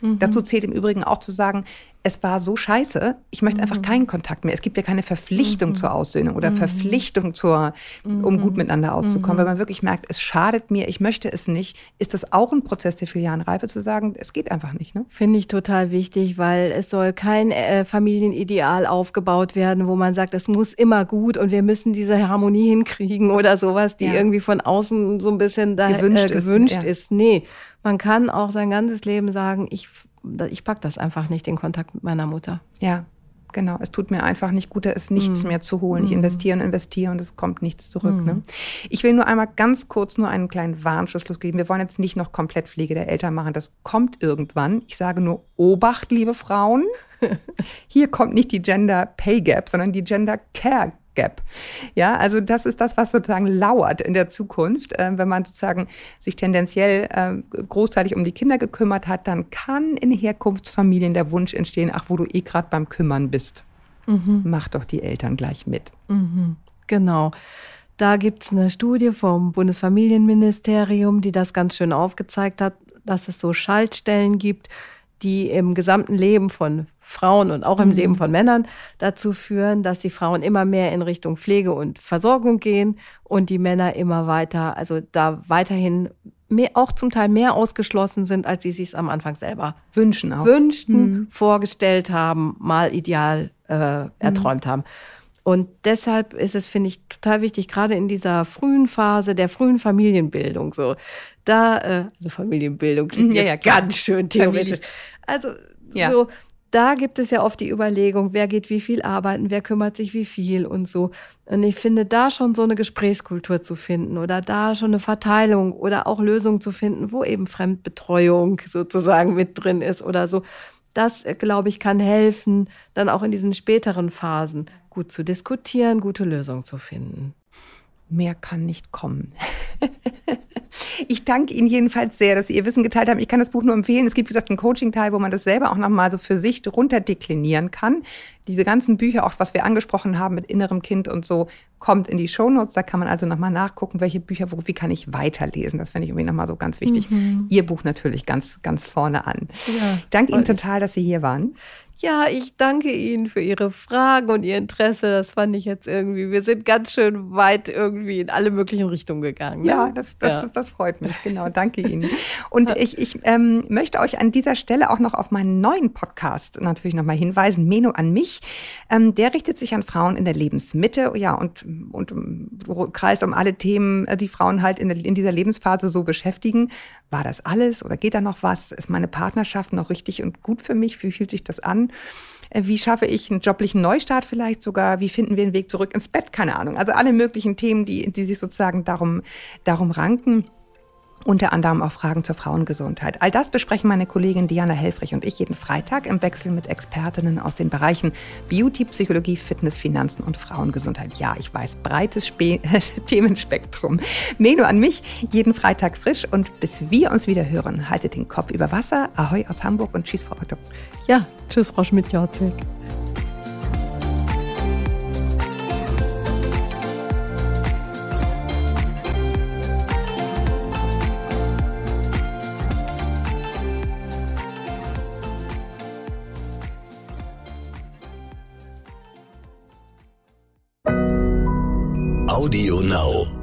Mhm. Dazu zählt im Übrigen auch zu sagen, es war so scheiße, ich möchte einfach mhm. keinen Kontakt mehr. Es gibt ja keine Verpflichtung mhm. zur Aussöhnung oder mhm. Verpflichtung zur, um gut mhm. miteinander auszukommen. Wenn man wirklich merkt, es schadet mir, ich möchte es nicht, ist das auch ein Prozess der filialen Reife zu sagen, es geht einfach nicht. Ne? Finde ich total wichtig, weil es soll kein äh, Familienideal aufgebaut werden, wo man sagt, es muss immer gut und wir müssen diese Harmonie hinkriegen oder sowas, die ja. irgendwie von außen so ein bisschen da, gewünscht, äh, gewünscht ist. Ja. ist. Nee, man kann auch sein ganzes Leben sagen, ich ich packe das einfach nicht, den Kontakt mit meiner Mutter. Ja, genau. Es tut mir einfach nicht gut, da ist nichts mm. mehr zu holen. Ich mhm. investiere und investiere und es kommt nichts zurück. Mm. Ne? Ich will nur einmal ganz kurz nur einen kleinen Warnschluss geben. Wir wollen jetzt nicht noch komplett Pflege der Eltern machen. Das kommt irgendwann. Ich sage nur Obacht, liebe Frauen. Hier kommt nicht die Gender Pay Gap, sondern die Gender Care Gap. Ja, also das ist das, was sozusagen lauert in der Zukunft. Äh, wenn man sozusagen sich tendenziell äh, großteilig um die Kinder gekümmert hat, dann kann in Herkunftsfamilien der Wunsch entstehen, ach, wo du eh gerade beim Kümmern bist, mhm. mach doch die Eltern gleich mit. Mhm. Genau. Da gibt es eine Studie vom Bundesfamilienministerium, die das ganz schön aufgezeigt hat, dass es so Schaltstellen gibt, die im gesamten Leben von Frauen und auch im mhm. Leben von Männern dazu führen, dass die Frauen immer mehr in Richtung Pflege und Versorgung gehen und die Männer immer weiter, also da weiterhin mehr, auch zum Teil mehr ausgeschlossen sind, als sie sich am Anfang selber wünschen, auch. wünschten, mhm. vorgestellt haben, mal ideal äh, erträumt mhm. haben. Und deshalb ist es, finde ich, total wichtig, gerade in dieser frühen Phase der frühen Familienbildung, so da, äh, also Familienbildung klingt ja, ja, ganz schön theoretisch. Familie. Also ja. so da gibt es ja oft die Überlegung, wer geht wie viel arbeiten, wer kümmert sich wie viel und so. Und ich finde, da schon so eine Gesprächskultur zu finden oder da schon eine Verteilung oder auch Lösungen zu finden, wo eben Fremdbetreuung sozusagen mit drin ist oder so. Das, glaube ich, kann helfen, dann auch in diesen späteren Phasen gut zu diskutieren, gute Lösungen zu finden. Mehr kann nicht kommen. Ich danke Ihnen jedenfalls sehr, dass Sie Ihr Wissen geteilt haben. Ich kann das Buch nur empfehlen. Es gibt, wie gesagt, einen Coaching-Teil, wo man das selber auch nochmal so für sich runterdeklinieren kann. Diese ganzen Bücher, auch was wir angesprochen haben mit innerem Kind und so, kommt in die Shownotes. Da kann man also nochmal nachgucken, welche Bücher, wo, wie kann ich weiterlesen. Das finde ich irgendwie nochmal so ganz wichtig. Mhm. Ihr Buch natürlich ganz, ganz vorne an. Ja, Danke Ihnen total, dass Sie hier waren. Ja, ich danke Ihnen für Ihre Fragen und Ihr Interesse. Das fand ich jetzt irgendwie. Wir sind ganz schön weit irgendwie in alle möglichen Richtungen gegangen. Ne? Ja, das, das, ja. das freut mich. Genau, danke Ihnen. Und ich, ich ähm, möchte euch an dieser Stelle auch noch auf meinen neuen Podcast natürlich nochmal hinweisen. Meno an mich. Ähm, der richtet sich an Frauen in der Lebensmitte. Ja, und, und, kreist um alle Themen, äh, die Frauen halt in, der, in dieser Lebensphase so beschäftigen. War das alles oder geht da noch was? Ist meine Partnerschaft noch richtig und gut für mich? Wie fühlt sich das an? Äh, wie schaffe ich einen joblichen Neustart vielleicht sogar? Wie finden wir den Weg zurück ins Bett? Keine Ahnung. Also alle möglichen Themen, die, die sich sozusagen darum, darum ranken unter anderem auch Fragen zur Frauengesundheit. All das besprechen meine Kollegin Diana Helfrich und ich jeden Freitag im Wechsel mit Expertinnen aus den Bereichen Beauty, Psychologie, Fitness, Finanzen und Frauengesundheit. Ja, ich weiß, breites Spe Themenspektrum. Meno an mich, jeden Freitag frisch und bis wir uns wieder hören, haltet den Kopf über Wasser. Ahoi aus Hamburg und tschüss, Frau Otto. Ja, tschüss, Frau Schmidt-Jorzig. Audio Now.